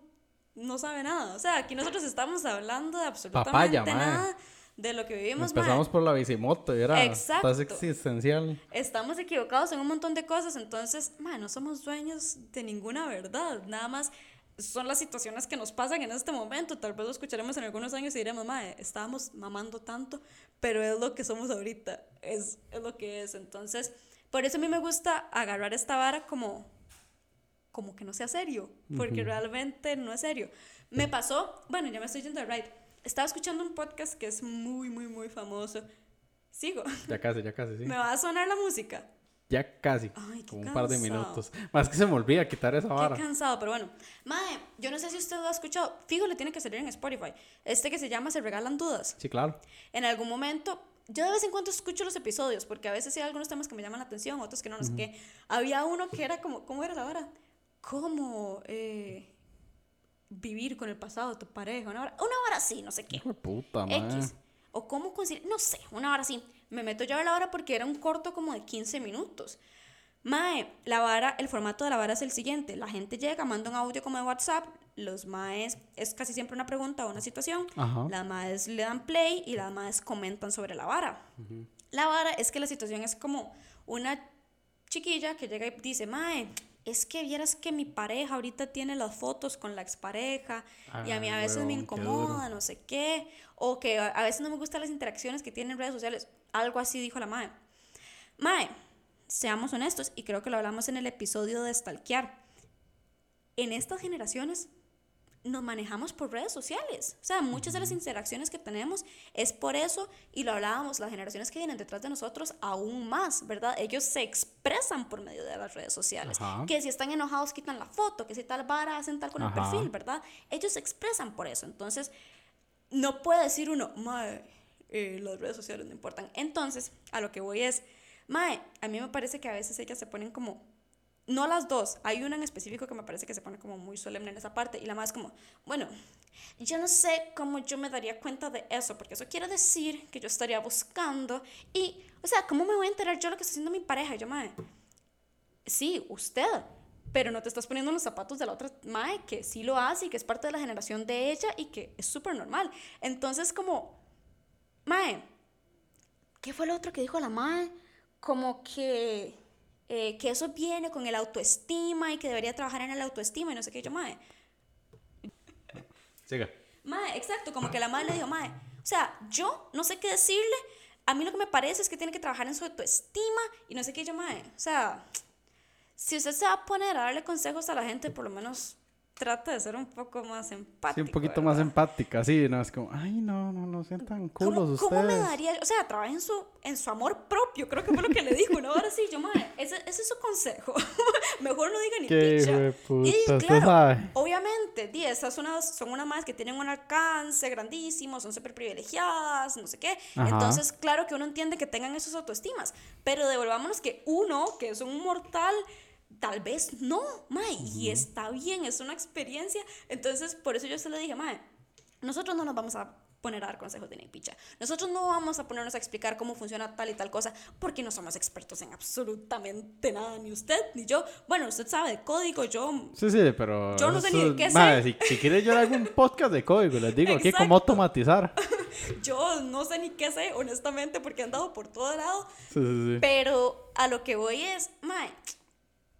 B: no sabe nada. O sea, aquí nosotros estamos hablando de absolutamente
A: Papaya, mae.
B: nada de lo que vivimos, mae.
A: Empezamos por la bicimoto era
B: Exacto.
A: existencial.
B: estamos equivocados en un montón de cosas, entonces, man, no somos dueños de ninguna verdad, nada más son las situaciones que nos pasan en este momento, tal vez lo escucharemos en algunos años y diremos, mae, estábamos mamando tanto, pero es lo que somos ahorita, es, es lo que es, entonces, por eso a mí me gusta agarrar esta vara como, como que no sea serio, porque realmente no es serio. Me pasó, bueno, ya me estoy yendo de right, estaba escuchando un podcast que es muy, muy, muy famoso, sigo,
A: Ya casi, ya casi, sí. *laughs*
B: me va a sonar la música.
A: Ya casi.
B: Ay, qué
A: como un par de minutos. Más que se me olvida quitar esa
B: Qué
A: vara.
B: cansado, pero bueno. Mae, yo no sé si usted lo ha escuchado. Fijo, le tiene que salir en Spotify. Este que se llama Se Regalan Dudas.
A: Sí, claro.
B: En algún momento, yo de vez en cuando escucho los episodios, porque a veces hay algunos temas que me llaman la atención, otros que no, no sé qué. Había uno que era como, ¿cómo era la hora? ¿Cómo eh, vivir con el pasado de tu pareja? Una hora, una hora así, no sé qué.
A: Hijo de puta, man.
B: X. O cómo conciliar, no sé, una hora así. Me meto yo a ver la hora porque era un corto como de 15 minutos. Mae, la vara, el formato de la vara es el siguiente. La gente llega, manda un audio como de WhatsApp. Los maes, es casi siempre una pregunta o una situación.
A: Ajá.
B: Las maes le dan play y las maes comentan sobre la vara. La vara es que la situación es como una chiquilla que llega y dice, mae, es que vieras que mi pareja ahorita tiene las fotos con la expareja y a mí a veces me
A: huevón, qué
B: incomoda, no sé qué, o que a, veces no me gustan las interacciones que tienen en redes sociales. Algo así dijo la mae. Mae, seamos honestos, y creo que lo hablamos en el episodio de Stalkear. En estas generaciones nos manejamos por redes sociales. O sea, muchas de las interacciones que tenemos es por eso, y lo hablábamos, las generaciones que vienen detrás de nosotros aún más, ¿verdad? Ellos se expresan por medio de las redes sociales.
A: Ajá.
B: Que si están enojados quitan la foto, que si tal vara hacen tal con el perfil, ¿verdad? Ellos se expresan por eso. Entonces, no puede decir uno, "Mae, eh, las redes sociales no importan. Entonces, a lo que voy es, Mae, a mí me parece que a veces ellas se ponen como no las dos, hay una en específico que me parece que se pone como muy solemne en esa parte y la más como, bueno, yo no sé cómo yo me daría cuenta de eso, porque eso quiere decir que yo estaría buscando y, o sea, ¿cómo me voy a enterar yo lo que está haciendo mi pareja? Yo, mae, sí, usted, pero no te estás poniendo en los zapatos de la otra mae que sí lo hace y que es parte de la generación de ella y que es súper normal. Entonces, como, mae, ¿qué fue lo otro que dijo la mae? Como que eh, que eso viene con el autoestima y que debería trabajar en el autoestima y no sé qué. Yo, mae.
A: Siga.
B: Mae, exacto, como que la madre le dijo, mae, o sea, yo no sé qué decirle. A mí lo que me parece es que tiene que trabajar en su autoestima y no sé qué. Yo, mae, o sea, si usted se va a poner a darle consejos a la gente, por lo menos trata de ser un poco más empática.
A: Sí, un poquito más empática, sí, no, es como, ay, no, no, no sientan culos
B: ¿Cómo,
A: ustedes.
B: ¿Cómo me daría? O sea, trabaja en su, en su amor propio, creo que fue lo que le dijo, ¿no? Ahora sí, yo, madre, ese, ese es su consejo. *laughs* Mejor no diga ni
A: Qué puta,
B: y claro,
A: sabe.
B: obviamente, di, esas son unas, son unas madres que tienen un alcance grandísimo, son súper privilegiadas, no sé qué.
A: Ajá.
B: Entonces, claro que uno entiende que tengan esos autoestimas, pero devolvámonos que uno, que es un mortal, tal vez no, mae, y está bien, es una experiencia. Entonces, por eso yo se le dije, mae, nosotros no nos vamos a poner a dar consejos de ni picha. Nosotros no vamos a ponernos a explicar cómo funciona tal y tal cosa, porque no somos expertos en absolutamente nada, ni usted ni yo. Bueno, usted sabe de código, yo
A: Sí, sí, pero...
B: Yo no sé ni de qué
A: madre,
B: sé.
A: Si, si quieres yo hago un podcast de código, les digo aquí cómo
B: Exacto.
A: automatizar. *laughs*
B: yo no sé ni qué sé, honestamente, porque he andado por todo lado.
A: Sí, sí, sí.
B: Pero a lo que voy es, mae,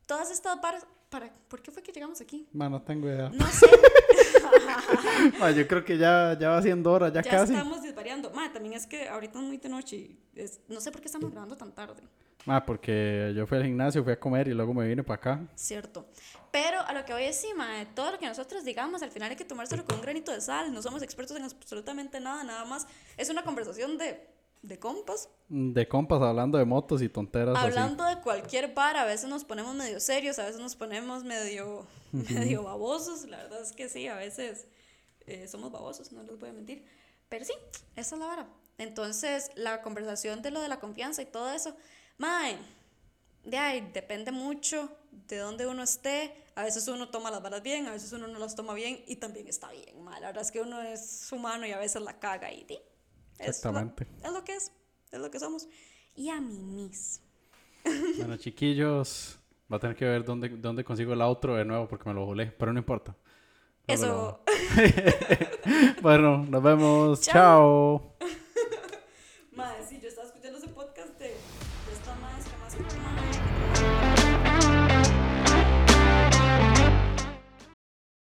B: todas estas varas, para, ¿por qué fue que llegamos aquí?
A: Ma, no tengo idea.
B: No sé, *laughs*
A: Ma, yo creo que ya, ya va siendo hora, ya,
B: ya
A: casi.
B: estamos desvariando. Mae, también es que ahorita es muy de noche y es- no sé por qué estamos grabando tan tarde.
A: Ma, porque yo fui al gimnasio, fui a comer y luego me vine para acá.
B: Cierto. Pero a lo que voy encima de todo lo que nosotros digamos, al final hay que tomárselo con un granito de sal. No somos expertos en absolutamente nada, nada más. Es una conversación de, de compas.
A: De compas hablando de motos y tonteras
B: Hablando de cualquier bar, a veces nos ponemos medio serios, a veces nos ponemos medio, *laughs* medio babosos. La verdad es que sí, a veces eh, somos babosos, no les voy a mentir. Pero sí, esa es la vara. Entonces, la conversación de lo de la confianza y todo eso, mae, de ahí depende mucho de dónde uno esté. A veces uno toma las varas bien, a veces uno no las toma bien y también está bien, mae. La verdad es que uno es humano y a veces la caga y Es,
A: Exactamente.
B: es lo que es, es lo que somos. Y a mí mis.
A: así. Bueno, chiquillos, va a tener que ver dónde, dónde consigo el outro de nuevo porque me lo volé, pero no importa.
B: Eso. *laughs*
A: Bueno, nos vemos.
B: Chao.
A: Chao.